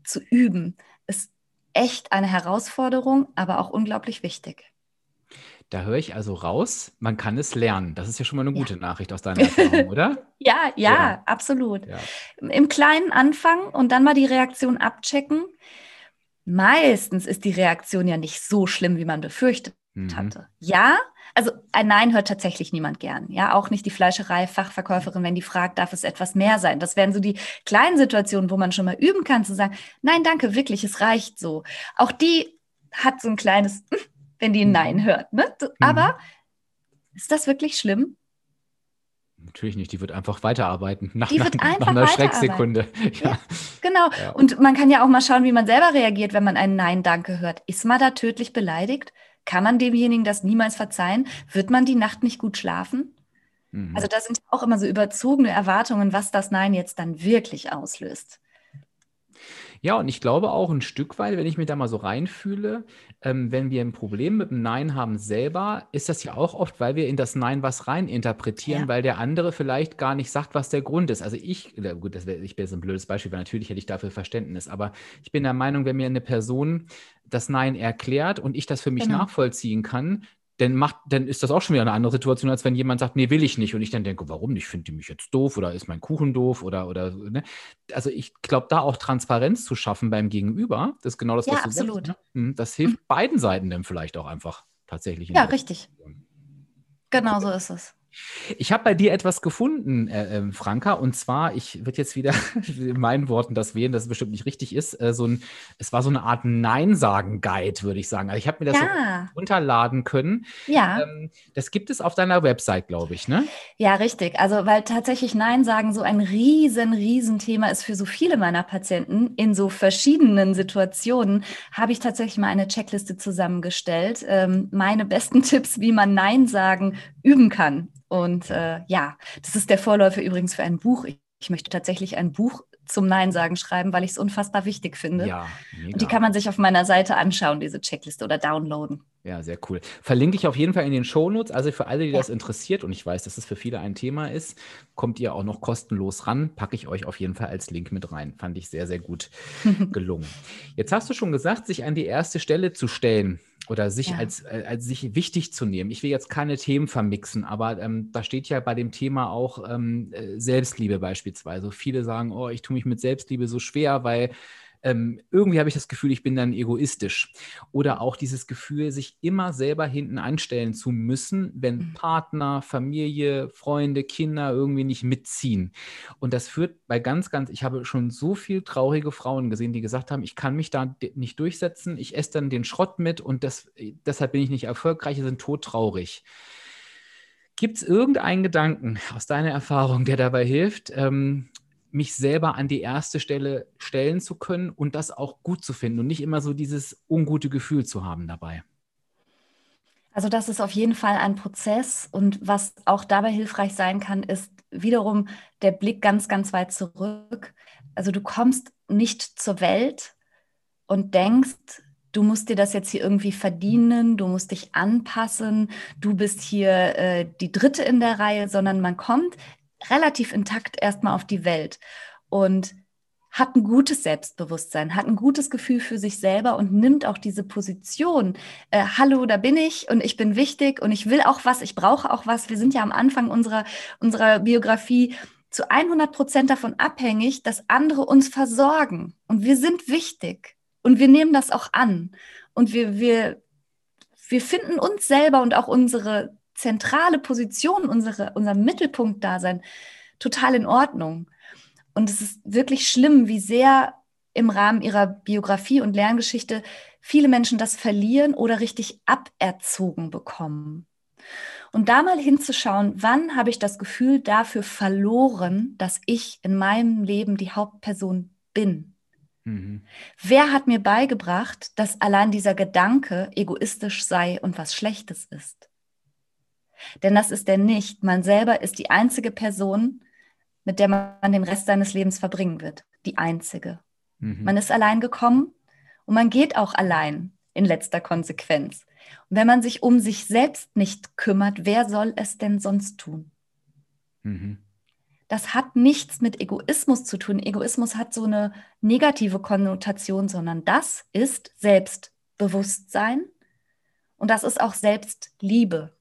zu üben, ist echt eine Herausforderung, aber auch unglaublich wichtig. Da höre ich also raus, man kann es lernen. Das ist ja schon mal eine gute ja. Nachricht aus deiner Erfahrung, oder? ja, ja, ja, absolut. Ja. Im kleinen Anfang und dann mal die Reaktion abchecken. Meistens ist die Reaktion ja nicht so schlimm, wie man befürchtet mhm. hatte. Ja, also ein Nein hört tatsächlich niemand gern. Ja, auch nicht die Fleischerei-Fachverkäuferin, wenn die fragt, darf es etwas mehr sein. Das wären so die kleinen Situationen, wo man schon mal üben kann, zu sagen, nein, danke, wirklich, es reicht so. Auch die hat so ein kleines wenn die ein Nein mhm. hört. Ne? Aber mhm. ist das wirklich schlimm? Natürlich nicht, die wird einfach weiterarbeiten. Nach, die wird nach, einfach nach einer Schrecksekunde. Ja. ja genau. Ja. Und man kann ja auch mal schauen, wie man selber reagiert, wenn man ein Nein-Danke hört. Ist man da tödlich beleidigt? Kann man demjenigen das niemals verzeihen? Wird man die Nacht nicht gut schlafen? Mhm. Also, das sind auch immer so überzogene Erwartungen, was das Nein jetzt dann wirklich auslöst. Ja, und ich glaube auch ein Stück weit, wenn ich mich da mal so reinfühle, ähm, wenn wir ein Problem mit dem Nein haben selber, ist das ja auch oft, weil wir in das Nein was rein interpretieren, ja. weil der andere vielleicht gar nicht sagt, was der Grund ist. Also ich, gut, das wär, ich bin jetzt ein blödes Beispiel, weil natürlich hätte ich dafür Verständnis, aber ich bin der Meinung, wenn mir eine Person das Nein erklärt und ich das für mich genau. nachvollziehen kann, dann macht, dann ist das auch schon wieder eine andere Situation, als wenn jemand sagt, nee, will ich nicht. Und ich dann denke, warum nicht? Finde die mich jetzt doof oder ist mein Kuchen doof oder, oder, ne? Also ich glaube, da auch Transparenz zu schaffen beim Gegenüber, das ist genau das, was ja, du absolut. sagst. Ne? Das hilft mhm. beiden Seiten dann vielleicht auch einfach tatsächlich. Ja, richtig. Genau so ist es. Ich habe bei dir etwas gefunden, äh, äh, Franka, und zwar, ich würde jetzt wieder in meinen Worten das wählen, dass es bestimmt nicht richtig ist. Äh, so ein, es war so eine Art Nein-Sagen-Guide, würde ich sagen. Also ich habe mir das ja. so runterladen können. Ja. Ähm, das gibt es auf deiner Website, glaube ich, ne? Ja, richtig. Also, weil tatsächlich Nein sagen so ein riesen, riesen Thema ist für so viele meiner Patienten in so verschiedenen Situationen, habe ich tatsächlich mal eine Checkliste zusammengestellt. Ähm, meine besten Tipps, wie man Nein sagen üben kann. Und äh, ja, das ist der Vorläufer übrigens für ein Buch. Ich, ich möchte tatsächlich ein Buch zum Nein sagen schreiben, weil ich es unfassbar wichtig finde. Ja, mega. Und die kann man sich auf meiner Seite anschauen, diese Checkliste oder downloaden. Ja, sehr cool. Verlinke ich auf jeden Fall in den Shownotes. Also für alle, die ja. das interessiert, und ich weiß, dass es für viele ein Thema ist, kommt ihr auch noch kostenlos ran. Packe ich euch auf jeden Fall als Link mit rein. Fand ich sehr, sehr gut gelungen. Jetzt hast du schon gesagt, sich an die erste Stelle zu stellen oder sich ja. als, äh, als sich wichtig zu nehmen. Ich will jetzt keine Themen vermixen, aber ähm, da steht ja bei dem Thema auch ähm, äh, Selbstliebe beispielsweise. Viele sagen, oh, ich tue mich mit Selbstliebe so schwer, weil ähm, irgendwie habe ich das Gefühl, ich bin dann egoistisch. Oder auch dieses Gefühl, sich immer selber hinten anstellen zu müssen, wenn mhm. Partner, Familie, Freunde, Kinder irgendwie nicht mitziehen. Und das führt bei ganz, ganz, ich habe schon so viele traurige Frauen gesehen, die gesagt haben, ich kann mich da nicht durchsetzen, ich esse dann den Schrott mit und das, deshalb bin ich nicht erfolgreich, sind todtraurig. Gibt es irgendeinen Gedanken aus deiner Erfahrung, der dabei hilft, ähm, mich selber an die erste Stelle stellen zu können und das auch gut zu finden und nicht immer so dieses ungute Gefühl zu haben dabei. Also das ist auf jeden Fall ein Prozess und was auch dabei hilfreich sein kann, ist wiederum der Blick ganz, ganz weit zurück. Also du kommst nicht zur Welt und denkst, du musst dir das jetzt hier irgendwie verdienen, du musst dich anpassen, du bist hier äh, die Dritte in der Reihe, sondern man kommt relativ intakt erstmal auf die Welt und hat ein gutes Selbstbewusstsein, hat ein gutes Gefühl für sich selber und nimmt auch diese Position. Äh, Hallo, da bin ich und ich bin wichtig und ich will auch was, ich brauche auch was. Wir sind ja am Anfang unserer, unserer Biografie zu 100 Prozent davon abhängig, dass andere uns versorgen. Und wir sind wichtig und wir nehmen das auch an. Und wir, wir, wir finden uns selber und auch unsere zentrale Position, unsere, unser Mittelpunkt da sein, total in Ordnung. Und es ist wirklich schlimm, wie sehr im Rahmen ihrer Biografie und Lerngeschichte viele Menschen das verlieren oder richtig aberzogen bekommen. Und da mal hinzuschauen, wann habe ich das Gefühl dafür verloren, dass ich in meinem Leben die Hauptperson bin. Mhm. Wer hat mir beigebracht, dass allein dieser Gedanke egoistisch sei und was Schlechtes ist? Denn das ist er nicht. Man selber ist die einzige Person, mit der man den Rest seines Lebens verbringen wird. Die einzige. Mhm. Man ist allein gekommen und man geht auch allein in letzter Konsequenz. Und wenn man sich um sich selbst nicht kümmert, wer soll es denn sonst tun? Mhm. Das hat nichts mit Egoismus zu tun. Egoismus hat so eine negative Konnotation, sondern das ist Selbstbewusstsein und das ist auch Selbstliebe.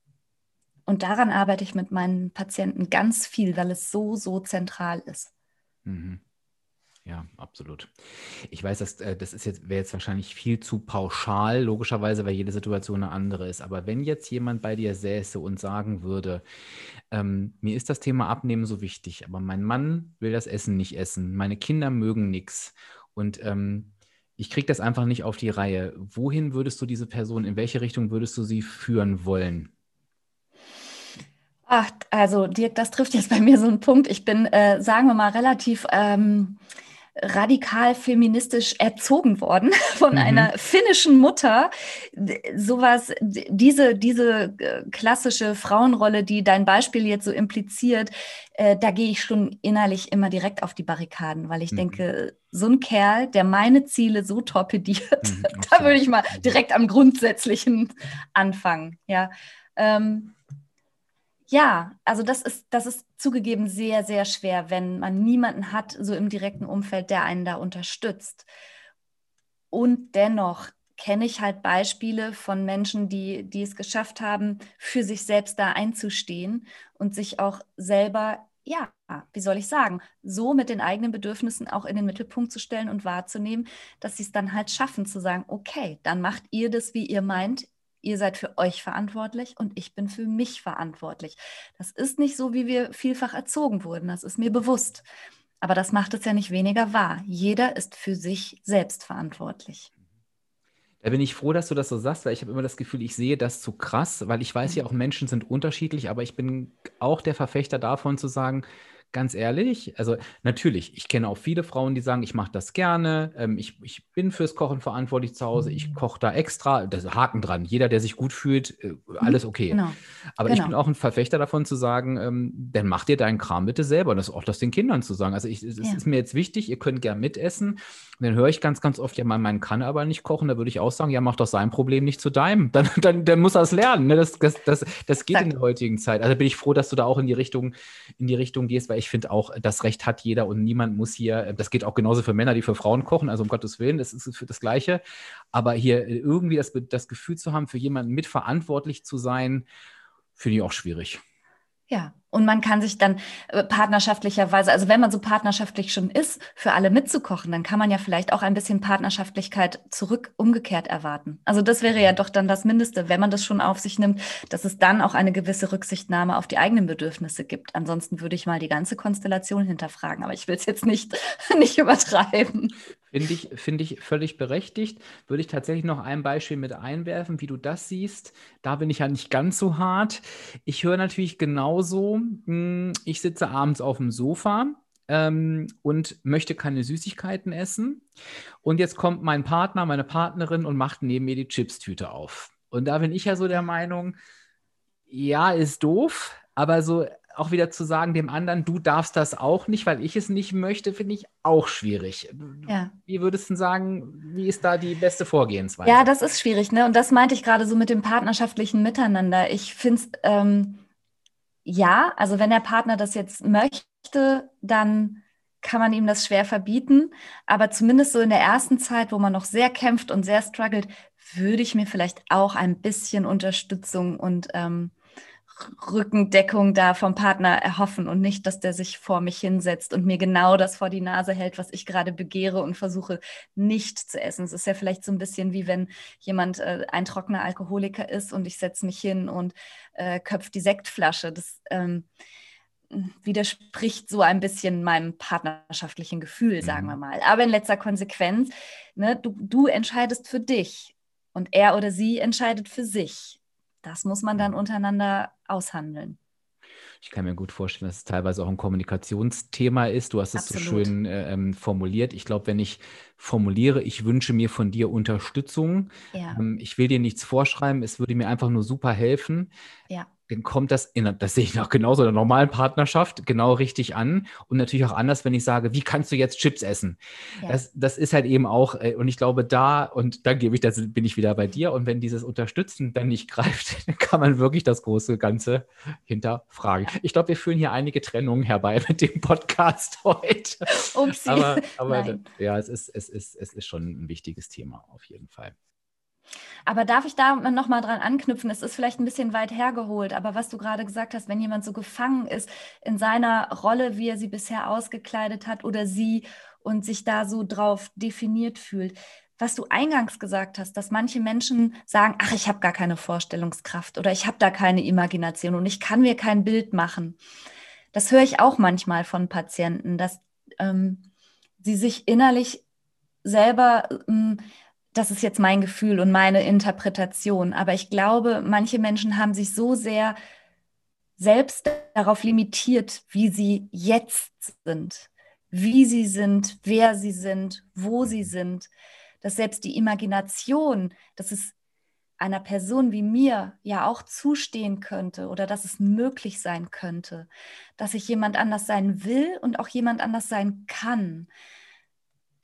Und daran arbeite ich mit meinen Patienten ganz viel, weil es so, so zentral ist. Mhm. Ja, absolut. Ich weiß, dass äh, das ist jetzt wäre jetzt wahrscheinlich viel zu pauschal, logischerweise, weil jede Situation eine andere ist. Aber wenn jetzt jemand bei dir säße und sagen würde, ähm, mir ist das Thema Abnehmen so wichtig, aber mein Mann will das Essen nicht essen, meine Kinder mögen nichts und ähm, ich kriege das einfach nicht auf die Reihe. Wohin würdest du diese Person, in welche Richtung würdest du sie führen wollen? Ach, also Dirk, das trifft jetzt bei mir so einen Punkt. Ich bin, äh, sagen wir mal, relativ ähm, radikal feministisch erzogen worden von mhm. einer finnischen Mutter. Sowas, diese, diese äh, klassische Frauenrolle, die dein Beispiel jetzt so impliziert, äh, da gehe ich schon innerlich immer direkt auf die Barrikaden, weil ich mhm. denke, so ein Kerl, der meine Ziele so torpediert, mhm, da würde ich mal mhm. direkt am Grundsätzlichen anfangen. Ja. Ähm, ja, also das ist, das ist zugegeben sehr, sehr schwer, wenn man niemanden hat, so im direkten Umfeld, der einen da unterstützt. Und dennoch kenne ich halt Beispiele von Menschen, die, die es geschafft haben, für sich selbst da einzustehen und sich auch selber, ja, wie soll ich sagen, so mit den eigenen Bedürfnissen auch in den Mittelpunkt zu stellen und wahrzunehmen, dass sie es dann halt schaffen zu sagen, okay, dann macht ihr das, wie ihr meint, ihr seid für euch verantwortlich und ich bin für mich verantwortlich. Das ist nicht so, wie wir vielfach erzogen wurden, das ist mir bewusst. Aber das macht es ja nicht weniger wahr. Jeder ist für sich selbst verantwortlich. Da bin ich froh, dass du das so sagst, weil ich habe immer das Gefühl, ich sehe das zu krass, weil ich weiß ja mhm. auch, Menschen sind unterschiedlich, aber ich bin auch der Verfechter davon zu sagen, ganz ehrlich, also natürlich, ich kenne auch viele Frauen, die sagen, ich mache das gerne, ähm, ich, ich bin fürs Kochen verantwortlich zu Hause, ich mhm. koche da extra, das ist Haken dran, jeder, der sich gut fühlt, äh, alles okay. Genau. Aber genau. ich bin auch ein Verfechter davon zu sagen, ähm, dann mach dir deinen Kram bitte selber und das auch das den Kindern zu sagen. Also ich, es ja. ist mir jetzt wichtig, ihr könnt gern mitessen. Und dann höre ich ganz, ganz oft, ja, mein Mann kann aber nicht kochen, da würde ich auch sagen, ja, mach doch sein Problem nicht zu deinem. Dann, dann, dann muss er es lernen. Ne? Das, das, das, das geht Dank. in der heutigen Zeit. Also bin ich froh, dass du da auch in die Richtung, in die Richtung gehst, weil ich finde auch, das Recht hat jeder und niemand muss hier, das geht auch genauso für Männer, die für Frauen kochen, also um Gottes Willen, das ist für das Gleiche. Aber hier irgendwie das, das Gefühl zu haben, für jemanden mitverantwortlich zu sein, finde ich auch schwierig. Ja, und man kann sich dann äh, partnerschaftlicherweise, also wenn man so partnerschaftlich schon ist, für alle mitzukochen, dann kann man ja vielleicht auch ein bisschen Partnerschaftlichkeit zurück umgekehrt erwarten. Also das wäre ja doch dann das Mindeste, wenn man das schon auf sich nimmt, dass es dann auch eine gewisse Rücksichtnahme auf die eigenen Bedürfnisse gibt. Ansonsten würde ich mal die ganze Konstellation hinterfragen, aber ich will es jetzt nicht, nicht übertreiben. Finde ich, find ich völlig berechtigt. Würde ich tatsächlich noch ein Beispiel mit einwerfen, wie du das siehst. Da bin ich ja nicht ganz so hart. Ich höre natürlich genauso, hm, ich sitze abends auf dem Sofa ähm, und möchte keine Süßigkeiten essen. Und jetzt kommt mein Partner, meine Partnerin und macht neben mir die Chipstüte auf. Und da bin ich ja so der Meinung, ja, ist doof, aber so auch wieder zu sagen dem anderen, du darfst das auch nicht, weil ich es nicht möchte, finde ich auch schwierig. Ja. Wie würdest du sagen, wie ist da die beste Vorgehensweise? Ja, das ist schwierig, ne? Und das meinte ich gerade so mit dem partnerschaftlichen Miteinander. Ich finde es, ähm, ja, also wenn der Partner das jetzt möchte, dann kann man ihm das schwer verbieten. Aber zumindest so in der ersten Zeit, wo man noch sehr kämpft und sehr struggelt, würde ich mir vielleicht auch ein bisschen Unterstützung und ähm, Rückendeckung da vom Partner erhoffen und nicht, dass der sich vor mich hinsetzt und mir genau das vor die Nase hält, was ich gerade begehre und versuche nicht zu essen. Es ist ja vielleicht so ein bisschen wie wenn jemand äh, ein trockener Alkoholiker ist und ich setze mich hin und äh, köpft die Sektflasche. Das ähm, widerspricht so ein bisschen meinem partnerschaftlichen Gefühl, sagen wir mhm. mal. Aber in letzter Konsequenz, ne, du, du entscheidest für dich und er oder sie entscheidet für sich. Das muss man dann untereinander aushandeln. Ich kann mir gut vorstellen, dass es teilweise auch ein Kommunikationsthema ist. Du hast es so schön äh, ähm, formuliert. Ich glaube, wenn ich formuliere, ich wünsche mir von dir Unterstützung, ja. ähm, ich will dir nichts vorschreiben, es würde mir einfach nur super helfen. Ja dann kommt das in, das sehe ich auch genauso in einer normalen Partnerschaft, genau richtig an. Und natürlich auch anders, wenn ich sage, wie kannst du jetzt Chips essen? Ja. Das, das ist halt eben auch, äh, und ich glaube, da, und dann gebe ich, das bin ich wieder bei dir. Und wenn dieses Unterstützen dann nicht greift, dann kann man wirklich das große Ganze hinterfragen. Ich glaube, wir führen hier einige Trennungen herbei mit dem Podcast heute. Upsi. Aber, aber ja, es ist, es, ist, es ist schon ein wichtiges Thema auf jeden Fall. Aber darf ich da nochmal dran anknüpfen? Es ist vielleicht ein bisschen weit hergeholt, aber was du gerade gesagt hast, wenn jemand so gefangen ist in seiner Rolle, wie er sie bisher ausgekleidet hat oder sie und sich da so drauf definiert fühlt. Was du eingangs gesagt hast, dass manche Menschen sagen, ach, ich habe gar keine Vorstellungskraft oder ich habe da keine Imagination und ich kann mir kein Bild machen. Das höre ich auch manchmal von Patienten, dass ähm, sie sich innerlich selber ähm, das ist jetzt mein Gefühl und meine Interpretation. Aber ich glaube, manche Menschen haben sich so sehr selbst darauf limitiert, wie sie jetzt sind, wie sie sind, wer sie sind, wo sie sind, dass selbst die Imagination, dass es einer Person wie mir ja auch zustehen könnte oder dass es möglich sein könnte, dass ich jemand anders sein will und auch jemand anders sein kann,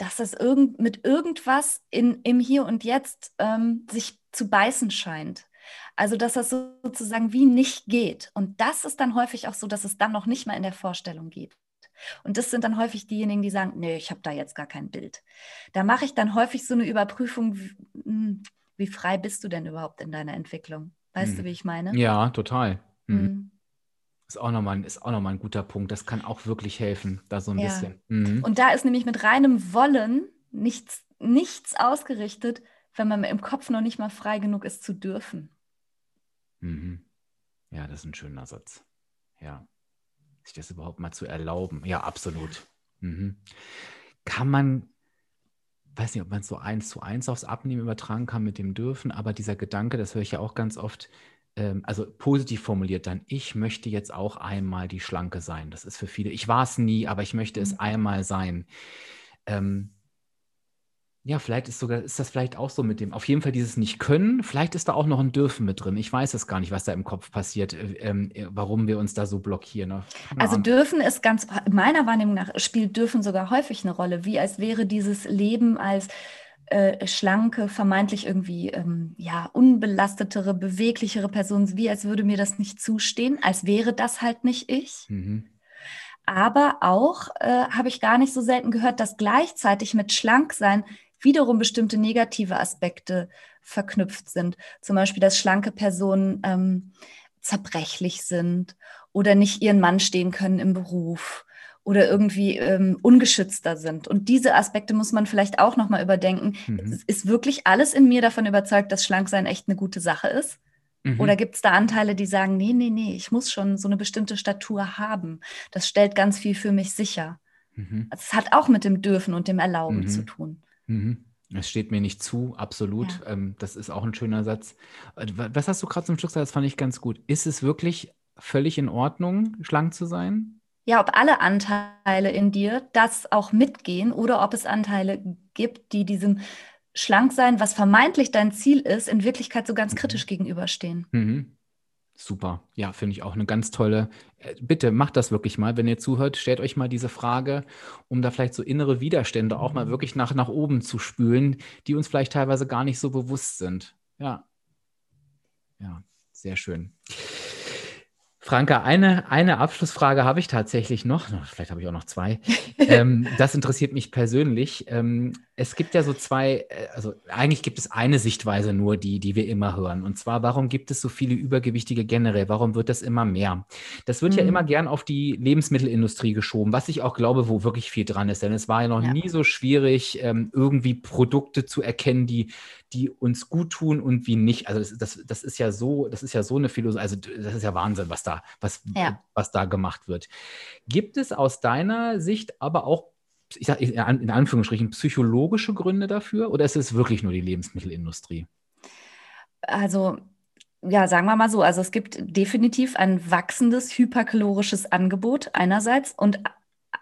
dass es irgend, mit irgendwas in, im Hier und Jetzt ähm, sich zu beißen scheint. Also, dass das sozusagen wie nicht geht. Und das ist dann häufig auch so, dass es dann noch nicht mal in der Vorstellung geht. Und das sind dann häufig diejenigen, die sagen, nee, ich habe da jetzt gar kein Bild. Da mache ich dann häufig so eine Überprüfung, wie, hm, wie frei bist du denn überhaupt in deiner Entwicklung? Weißt hm. du, wie ich meine? Ja, total. Hm. Ist auch, nochmal, ist auch nochmal ein guter Punkt. Das kann auch wirklich helfen, da so ein ja. bisschen. Mhm. Und da ist nämlich mit reinem Wollen nichts, nichts ausgerichtet, wenn man im Kopf noch nicht mal frei genug ist zu dürfen. Mhm. Ja, das ist ein schöner Satz. Ja. Sich das überhaupt mal zu erlauben. Ja, absolut. Mhm. Kann man, weiß nicht, ob man es so eins zu eins aufs Abnehmen übertragen kann mit dem Dürfen, aber dieser Gedanke, das höre ich ja auch ganz oft, also positiv formuliert dann, ich möchte jetzt auch einmal die Schlanke sein. Das ist für viele, ich war es nie, aber ich möchte es mhm. einmal sein. Ähm, ja, vielleicht ist sogar, ist das vielleicht auch so mit dem, auf jeden Fall dieses Nicht-Können, vielleicht ist da auch noch ein Dürfen mit drin. Ich weiß es gar nicht, was da im Kopf passiert, äh, ähm, äh, warum wir uns da so blockieren. Ne? Also Dürfen ist ganz, meiner Wahrnehmung nach, spielt Dürfen sogar häufig eine Rolle, wie als wäre dieses Leben als äh, schlanke, vermeintlich irgendwie ähm, ja, unbelastetere, beweglichere Person, wie als würde mir das nicht zustehen, als wäre das halt nicht ich. Mhm. Aber auch äh, habe ich gar nicht so selten gehört, dass gleichzeitig mit Schlanksein wiederum bestimmte negative Aspekte verknüpft sind. Zum Beispiel, dass schlanke Personen ähm, zerbrechlich sind oder nicht ihren Mann stehen können im Beruf oder irgendwie ähm, ungeschützter sind. Und diese Aspekte muss man vielleicht auch nochmal überdenken. Mhm. Ist wirklich alles in mir davon überzeugt, dass Schlanksein echt eine gute Sache ist? Mhm. Oder gibt es da Anteile, die sagen, nee, nee, nee, ich muss schon so eine bestimmte Statur haben. Das stellt ganz viel für mich sicher. Mhm. Also es hat auch mit dem Dürfen und dem Erlauben mhm. zu tun. Mhm. Es steht mir nicht zu, absolut. Ja. Ähm, das ist auch ein schöner Satz. Was hast du gerade zum Schluss gesagt? Das fand ich ganz gut. Ist es wirklich völlig in Ordnung, schlank zu sein? Ja, ob alle Anteile in dir das auch mitgehen oder ob es Anteile gibt, die diesem Schlanksein, was vermeintlich dein Ziel ist, in Wirklichkeit so ganz mhm. kritisch gegenüberstehen. Mhm. Super. Ja, finde ich auch eine ganz tolle. Äh, bitte macht das wirklich mal, wenn ihr zuhört. Stellt euch mal diese Frage, um da vielleicht so innere Widerstände auch mal wirklich nach, nach oben zu spülen, die uns vielleicht teilweise gar nicht so bewusst sind. Ja. Ja, sehr schön. Franka, eine, eine Abschlussfrage habe ich tatsächlich noch. Vielleicht habe ich auch noch zwei. ähm, das interessiert mich persönlich. Ähm, Es gibt ja so zwei, äh, also eigentlich gibt es eine Sichtweise nur, die, die wir immer hören. Und zwar, warum gibt es so viele Übergewichtige generell? Warum wird das immer mehr? Das wird mhm. ja immer gern auf die Lebensmittelindustrie geschoben, was ich auch glaube, wo wirklich viel dran ist. Denn es war ja noch ja. nie so schwierig, ähm, irgendwie Produkte zu erkennen, die, die uns gut tun und wie nicht. Also das, das, das ist ja so, das ist ja so eine Philosophie, also das ist ja Wahnsinn, was da, was, ja. was da gemacht wird. Gibt es aus deiner Sicht aber auch ich sage in Anführungsstrichen, psychologische Gründe dafür oder ist es wirklich nur die Lebensmittelindustrie? Also ja, sagen wir mal so, also es gibt definitiv ein wachsendes hyperkalorisches Angebot einerseits und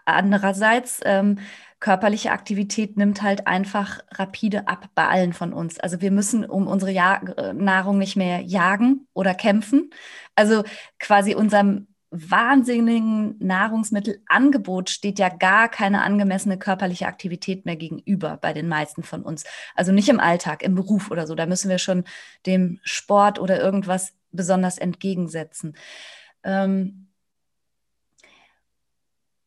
andererseits ähm, körperliche Aktivität nimmt halt einfach rapide ab bei allen von uns. Also wir müssen um unsere ja Nahrung nicht mehr jagen oder kämpfen. Also quasi unserem wahnsinnigen Nahrungsmittelangebot steht ja gar keine angemessene körperliche Aktivität mehr gegenüber bei den meisten von uns. Also nicht im Alltag, im Beruf oder so. Da müssen wir schon dem Sport oder irgendwas besonders entgegensetzen. Ähm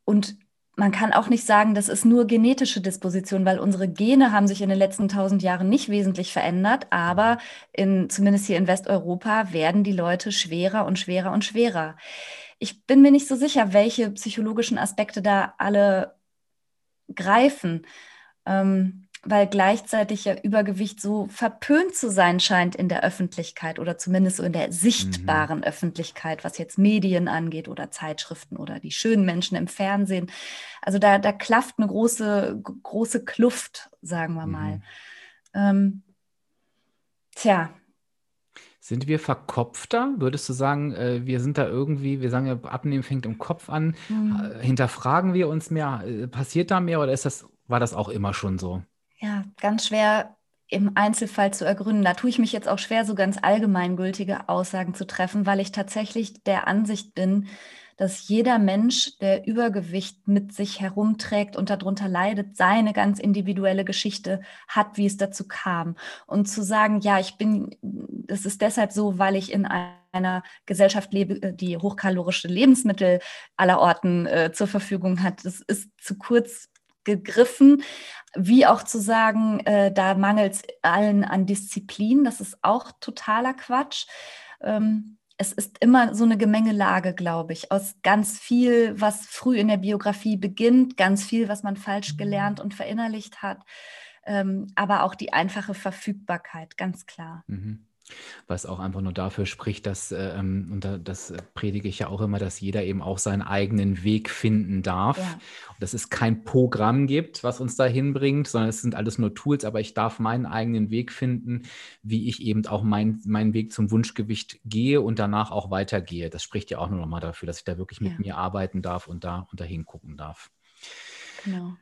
und man kann auch nicht sagen, das ist nur genetische Disposition, weil unsere Gene haben sich in den letzten tausend Jahren nicht wesentlich verändert, aber in, zumindest hier in Westeuropa werden die Leute schwerer und schwerer und schwerer ich bin mir nicht so sicher, welche psychologischen Aspekte da alle greifen, ähm, weil gleichzeitig ja Übergewicht so verpönt zu sein scheint in der Öffentlichkeit oder zumindest so in der sichtbaren mhm. Öffentlichkeit, was jetzt Medien angeht oder Zeitschriften oder die schönen Menschen im Fernsehen. Also da, da klafft eine große, große Kluft, sagen wir mal. Mhm. Ähm, tja, sind wir verkopfter? Würdest du sagen, äh, wir sind da irgendwie, wir sagen ja, Abnehmen fängt im Kopf an. Mhm. Hinterfragen wir uns mehr? Äh, passiert da mehr oder ist das, war das auch immer schon so? Ja, ganz schwer im Einzelfall zu ergründen. Da tue ich mich jetzt auch schwer, so ganz allgemeingültige Aussagen zu treffen, weil ich tatsächlich der Ansicht bin, dass jeder Mensch, der Übergewicht mit sich herumträgt und darunter leidet, seine ganz individuelle Geschichte hat, wie es dazu kam. Und zu sagen, ja, ich bin, das ist deshalb so, weil ich in einer Gesellschaft lebe, die hochkalorische Lebensmittel aller Orten äh, zur Verfügung hat, das ist zu kurz gegriffen, wie auch zu sagen, äh, da mangelt es allen an Disziplin, das ist auch totaler Quatsch. Ähm, es ist immer so eine Gemengelage, glaube ich, aus ganz viel, was früh in der Biografie beginnt, ganz viel, was man falsch gelernt und verinnerlicht hat, ähm, aber auch die einfache Verfügbarkeit, ganz klar. Mhm was auch einfach nur dafür spricht, dass, äh, ähm, und das predige ich ja auch immer, dass jeder eben auch seinen eigenen Weg finden darf. Ja. Und dass es kein Programm gibt, was uns dahin bringt, sondern es sind alles nur Tools, aber ich darf meinen eigenen Weg finden, wie ich eben auch mein, meinen Weg zum Wunschgewicht gehe und danach auch weitergehe. Das spricht ja auch nur nochmal dafür, dass ich da wirklich mit ja. mir arbeiten darf und da und dahin gucken darf. Genau.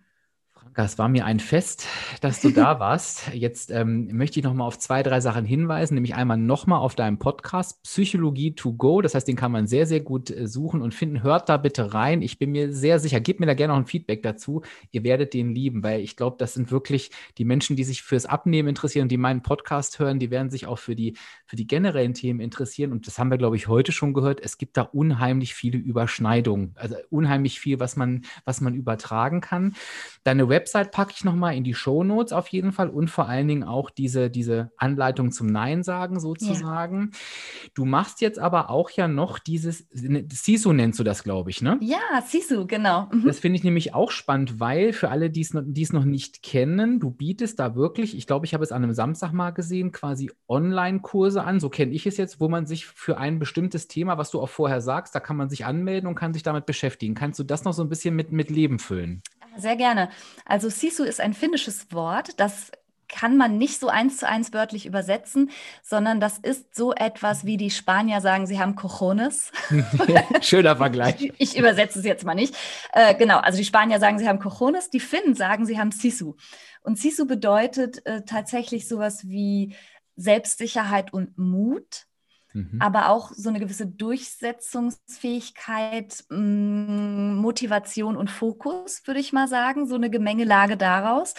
Franka, es war mir ein Fest, dass du da warst. Jetzt ähm, möchte ich noch mal auf zwei, drei Sachen hinweisen, nämlich einmal noch mal auf deinem Podcast Psychologie to go. Das heißt, den kann man sehr, sehr gut äh, suchen und finden. Hört da bitte rein. Ich bin mir sehr sicher, gebt mir da gerne noch ein Feedback dazu. Ihr werdet den lieben, weil ich glaube, das sind wirklich die Menschen, die sich fürs Abnehmen interessieren, die meinen Podcast hören, die werden sich auch für die, für die generellen Themen interessieren. Und das haben wir, glaube ich, heute schon gehört. Es gibt da unheimlich viele Überschneidungen, also unheimlich viel, was man, was man übertragen kann. Deine Website packe ich nochmal in die Show Notes auf jeden Fall und vor allen Dingen auch diese, diese Anleitung zum Nein sagen sozusagen. Ja. Du machst jetzt aber auch ja noch dieses, ne, Sisu nennst du das, glaube ich, ne? Ja, Sisu, genau. Mhm. Das finde ich nämlich auch spannend, weil für alle, die es noch nicht kennen, du bietest da wirklich, ich glaube, ich habe es an einem Samstag mal gesehen, quasi Online-Kurse an, so kenne ich es jetzt, wo man sich für ein bestimmtes Thema, was du auch vorher sagst, da kann man sich anmelden und kann sich damit beschäftigen. Kannst du das noch so ein bisschen mit, mit Leben füllen? Sehr gerne. Also Sisu ist ein finnisches Wort, das kann man nicht so eins zu eins wörtlich übersetzen, sondern das ist so etwas, wie die Spanier sagen, sie haben Cojones. Schöner Vergleich. Ich, übersetze es jetzt mal nicht. Äh, genau, also die Spanier sagen, sie haben Cojones, die Finnen sagen, sie haben Sisu. Und Sisu bedeutet äh, tatsächlich sowas wie Selbstsicherheit und Mut. Mhm. aber auch so eine gewisse Durchsetzungsfähigkeit, mm, Motivation und Fokus, würde ich mal sagen, so eine Gemengelage daraus.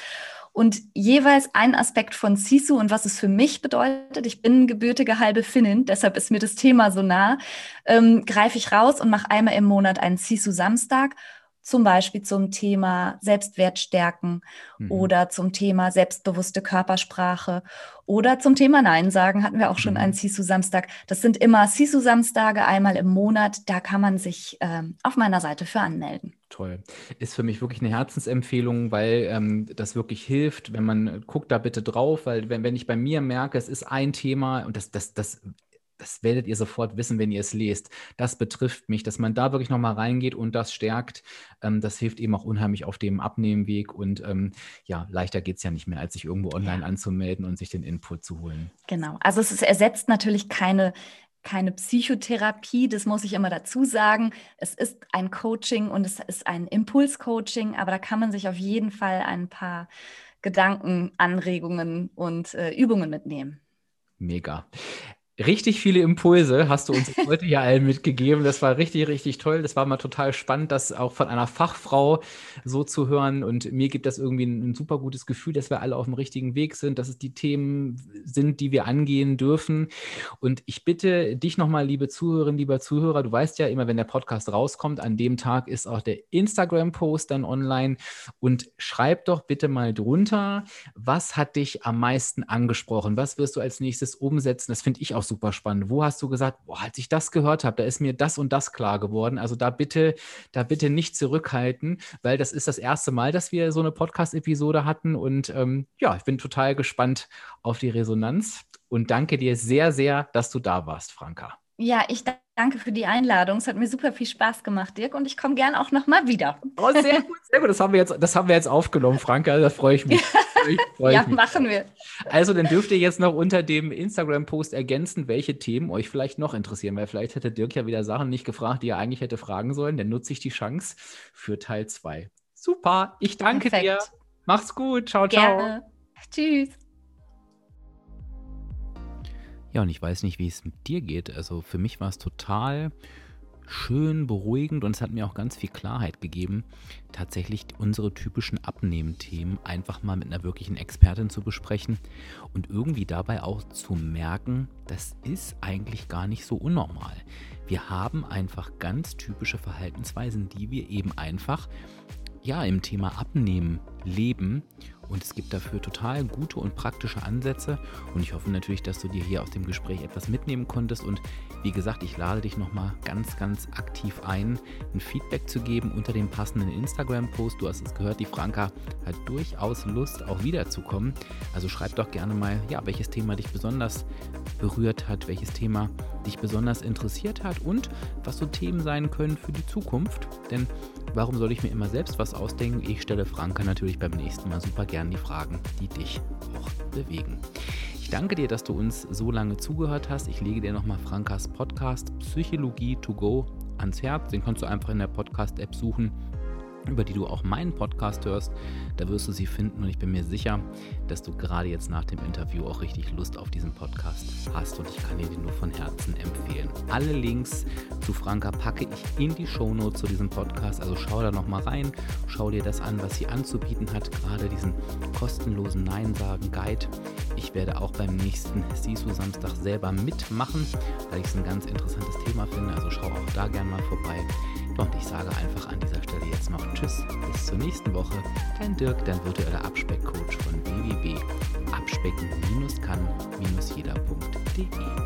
Und jeweils ein Aspekt von Sisu und was es für mich bedeutet, ich bin gebürtige halbe Finnin, deshalb ist mir das Thema so nah, ähm, greife ich raus und mache einmal im Monat einen Sisu-Samstag zum Beispiel zum Thema Selbstwert stärken mhm. oder zum Thema selbstbewusste Körpersprache oder zum Thema Nein sagen hatten wir auch schon mhm. einen Sisu-Samstag. Das sind immer Sisu-Samstage einmal im Monat. Da kann man sich ähm, auf meiner Seite für anmelden. Toll. Ist für mich wirklich eine Herzensempfehlung, weil ähm, das wirklich hilft, wenn man guckt da bitte drauf, weil wenn, wenn ich bei mir merke, es ist ein Thema und das, das, das das werdet ihr sofort wissen, wenn ihr es lest. Das betrifft mich, dass man da wirklich nochmal reingeht und das stärkt. Ähm, das hilft eben auch unheimlich auf dem Abnehmweg. Und ähm, ja, leichter geht es ja nicht mehr, als sich irgendwo online ja. anzumelden und sich den Input zu holen. Genau. Also es ist, ersetzt natürlich keine keine Psychotherapie, das muss ich immer dazu sagen. Es ist ein Coaching und es ist ein Impulscoaching, aber da kann man sich auf jeden Fall ein paar Gedanken, Anregungen und äh, Übungen mitnehmen. Mega. Richtig viele Impulse hast du uns heute hier allen mitgegeben. Das war richtig, richtig toll. Das war mal total spannend, das auch von einer Fachfrau so zu hören. Und mir gibt das irgendwie ein, ein, super gutes Gefühl, dass wir alle auf dem richtigen Weg sind, dass es die Themen sind, die wir angehen dürfen. Und ich bitte dich nochmal, liebe Zuhörerinnen, lieber Zuhörer, du weißt ja immer, wenn der Podcast rauskommt, an dem Tag ist auch der Instagram-Post dann online. Und schreib doch bitte mal drunter, was hat dich am meisten angesprochen? Was wirst du als nächstes umsetzen? Das finde ich auch super spannend. Wo hast du gesagt, boah, als ich das gehört habe, da ist mir das und das klar geworden. Also da bitte, da bitte nicht zurückhalten, weil das ist das erste Mal, dass wir so eine Podcast-Episode hatten. Und ähm, ja, ich bin total gespannt auf die Resonanz und danke dir sehr, sehr, dass du da warst, Franka. Ja, ich danke für die Einladung. Es hat mir super viel Spaß gemacht, Dirk, und ich komme gern auch noch mal wieder. Oh, sehr gut, sehr gut. Das haben wir jetzt, das haben wir jetzt aufgenommen, Franka. Da freue ich mich. Freu ja, mich. machen wir. Also, dann dürft ihr jetzt noch unter dem Instagram-Post ergänzen, welche Themen euch vielleicht noch interessieren, weil vielleicht hätte Dirk ja wieder Sachen nicht gefragt, die er eigentlich hätte fragen sollen. Dann nutze ich die Chance für Teil 2. Super, ich danke Perfekt. dir. Mach's gut. Ciao, ciao. Gerne. Tschüss. Ja, und ich weiß nicht, wie es mit dir geht. Also für mich war es total schön, beruhigend und es hat mir auch ganz viel Klarheit gegeben, tatsächlich unsere typischen Abnehmthemen einfach mal mit einer wirklichen Expertin zu besprechen und irgendwie dabei auch zu merken, das ist eigentlich gar nicht so unnormal. Wir haben einfach ganz typische Verhaltensweisen, die wir eben einfach ja im Thema Abnehmen leben und es gibt dafür total gute und praktische Ansätze. Und ich hoffe natürlich, dass du dir hier aus dem Gespräch etwas mitnehmen konntest. Und wie gesagt, ich lade dich nochmal ganz, ganz aktiv ein, ein Feedback zu geben unter dem passenden Instagram-Post. Du hast es gehört, die Franka hat durchaus Lust, auch wiederzukommen. Also schreib doch gerne mal, ja, welches Thema dich besonders berührt hat, welches Thema dich besonders interessiert hat und was so Themen sein können für die Zukunft. Denn warum soll ich mir immer selbst was ausdenken? Ich stelle Franka natürlich beim nächsten Mal super gerne die Fragen, die dich auch bewegen. Ich danke dir, dass du uns so lange zugehört hast. Ich lege dir nochmal Frankas Podcast Psychologie to go ans Herz. Den kannst du einfach in der Podcast-App suchen über die du auch meinen Podcast hörst. Da wirst du sie finden und ich bin mir sicher, dass du gerade jetzt nach dem Interview auch richtig Lust auf diesen Podcast hast und ich kann dir den nur von Herzen empfehlen. Alle Links zu Franka packe ich in die Shownotes zu diesem Podcast, also schau da nochmal rein, schau dir das an, was sie anzubieten hat, gerade diesen kostenlosen Nein-Sagen-Guide. Ich werde auch beim nächsten Sisu-Samstag selber mitmachen, weil ich es ein ganz interessantes Thema finde, also schau auch da gerne mal vorbei. Und ich sage einfach an dieser Stelle jetzt noch Tschüss, bis zur nächsten Woche. Dein Dirk, dein virtueller Abspeckcoach von www.abspecken-kann-jeder.de.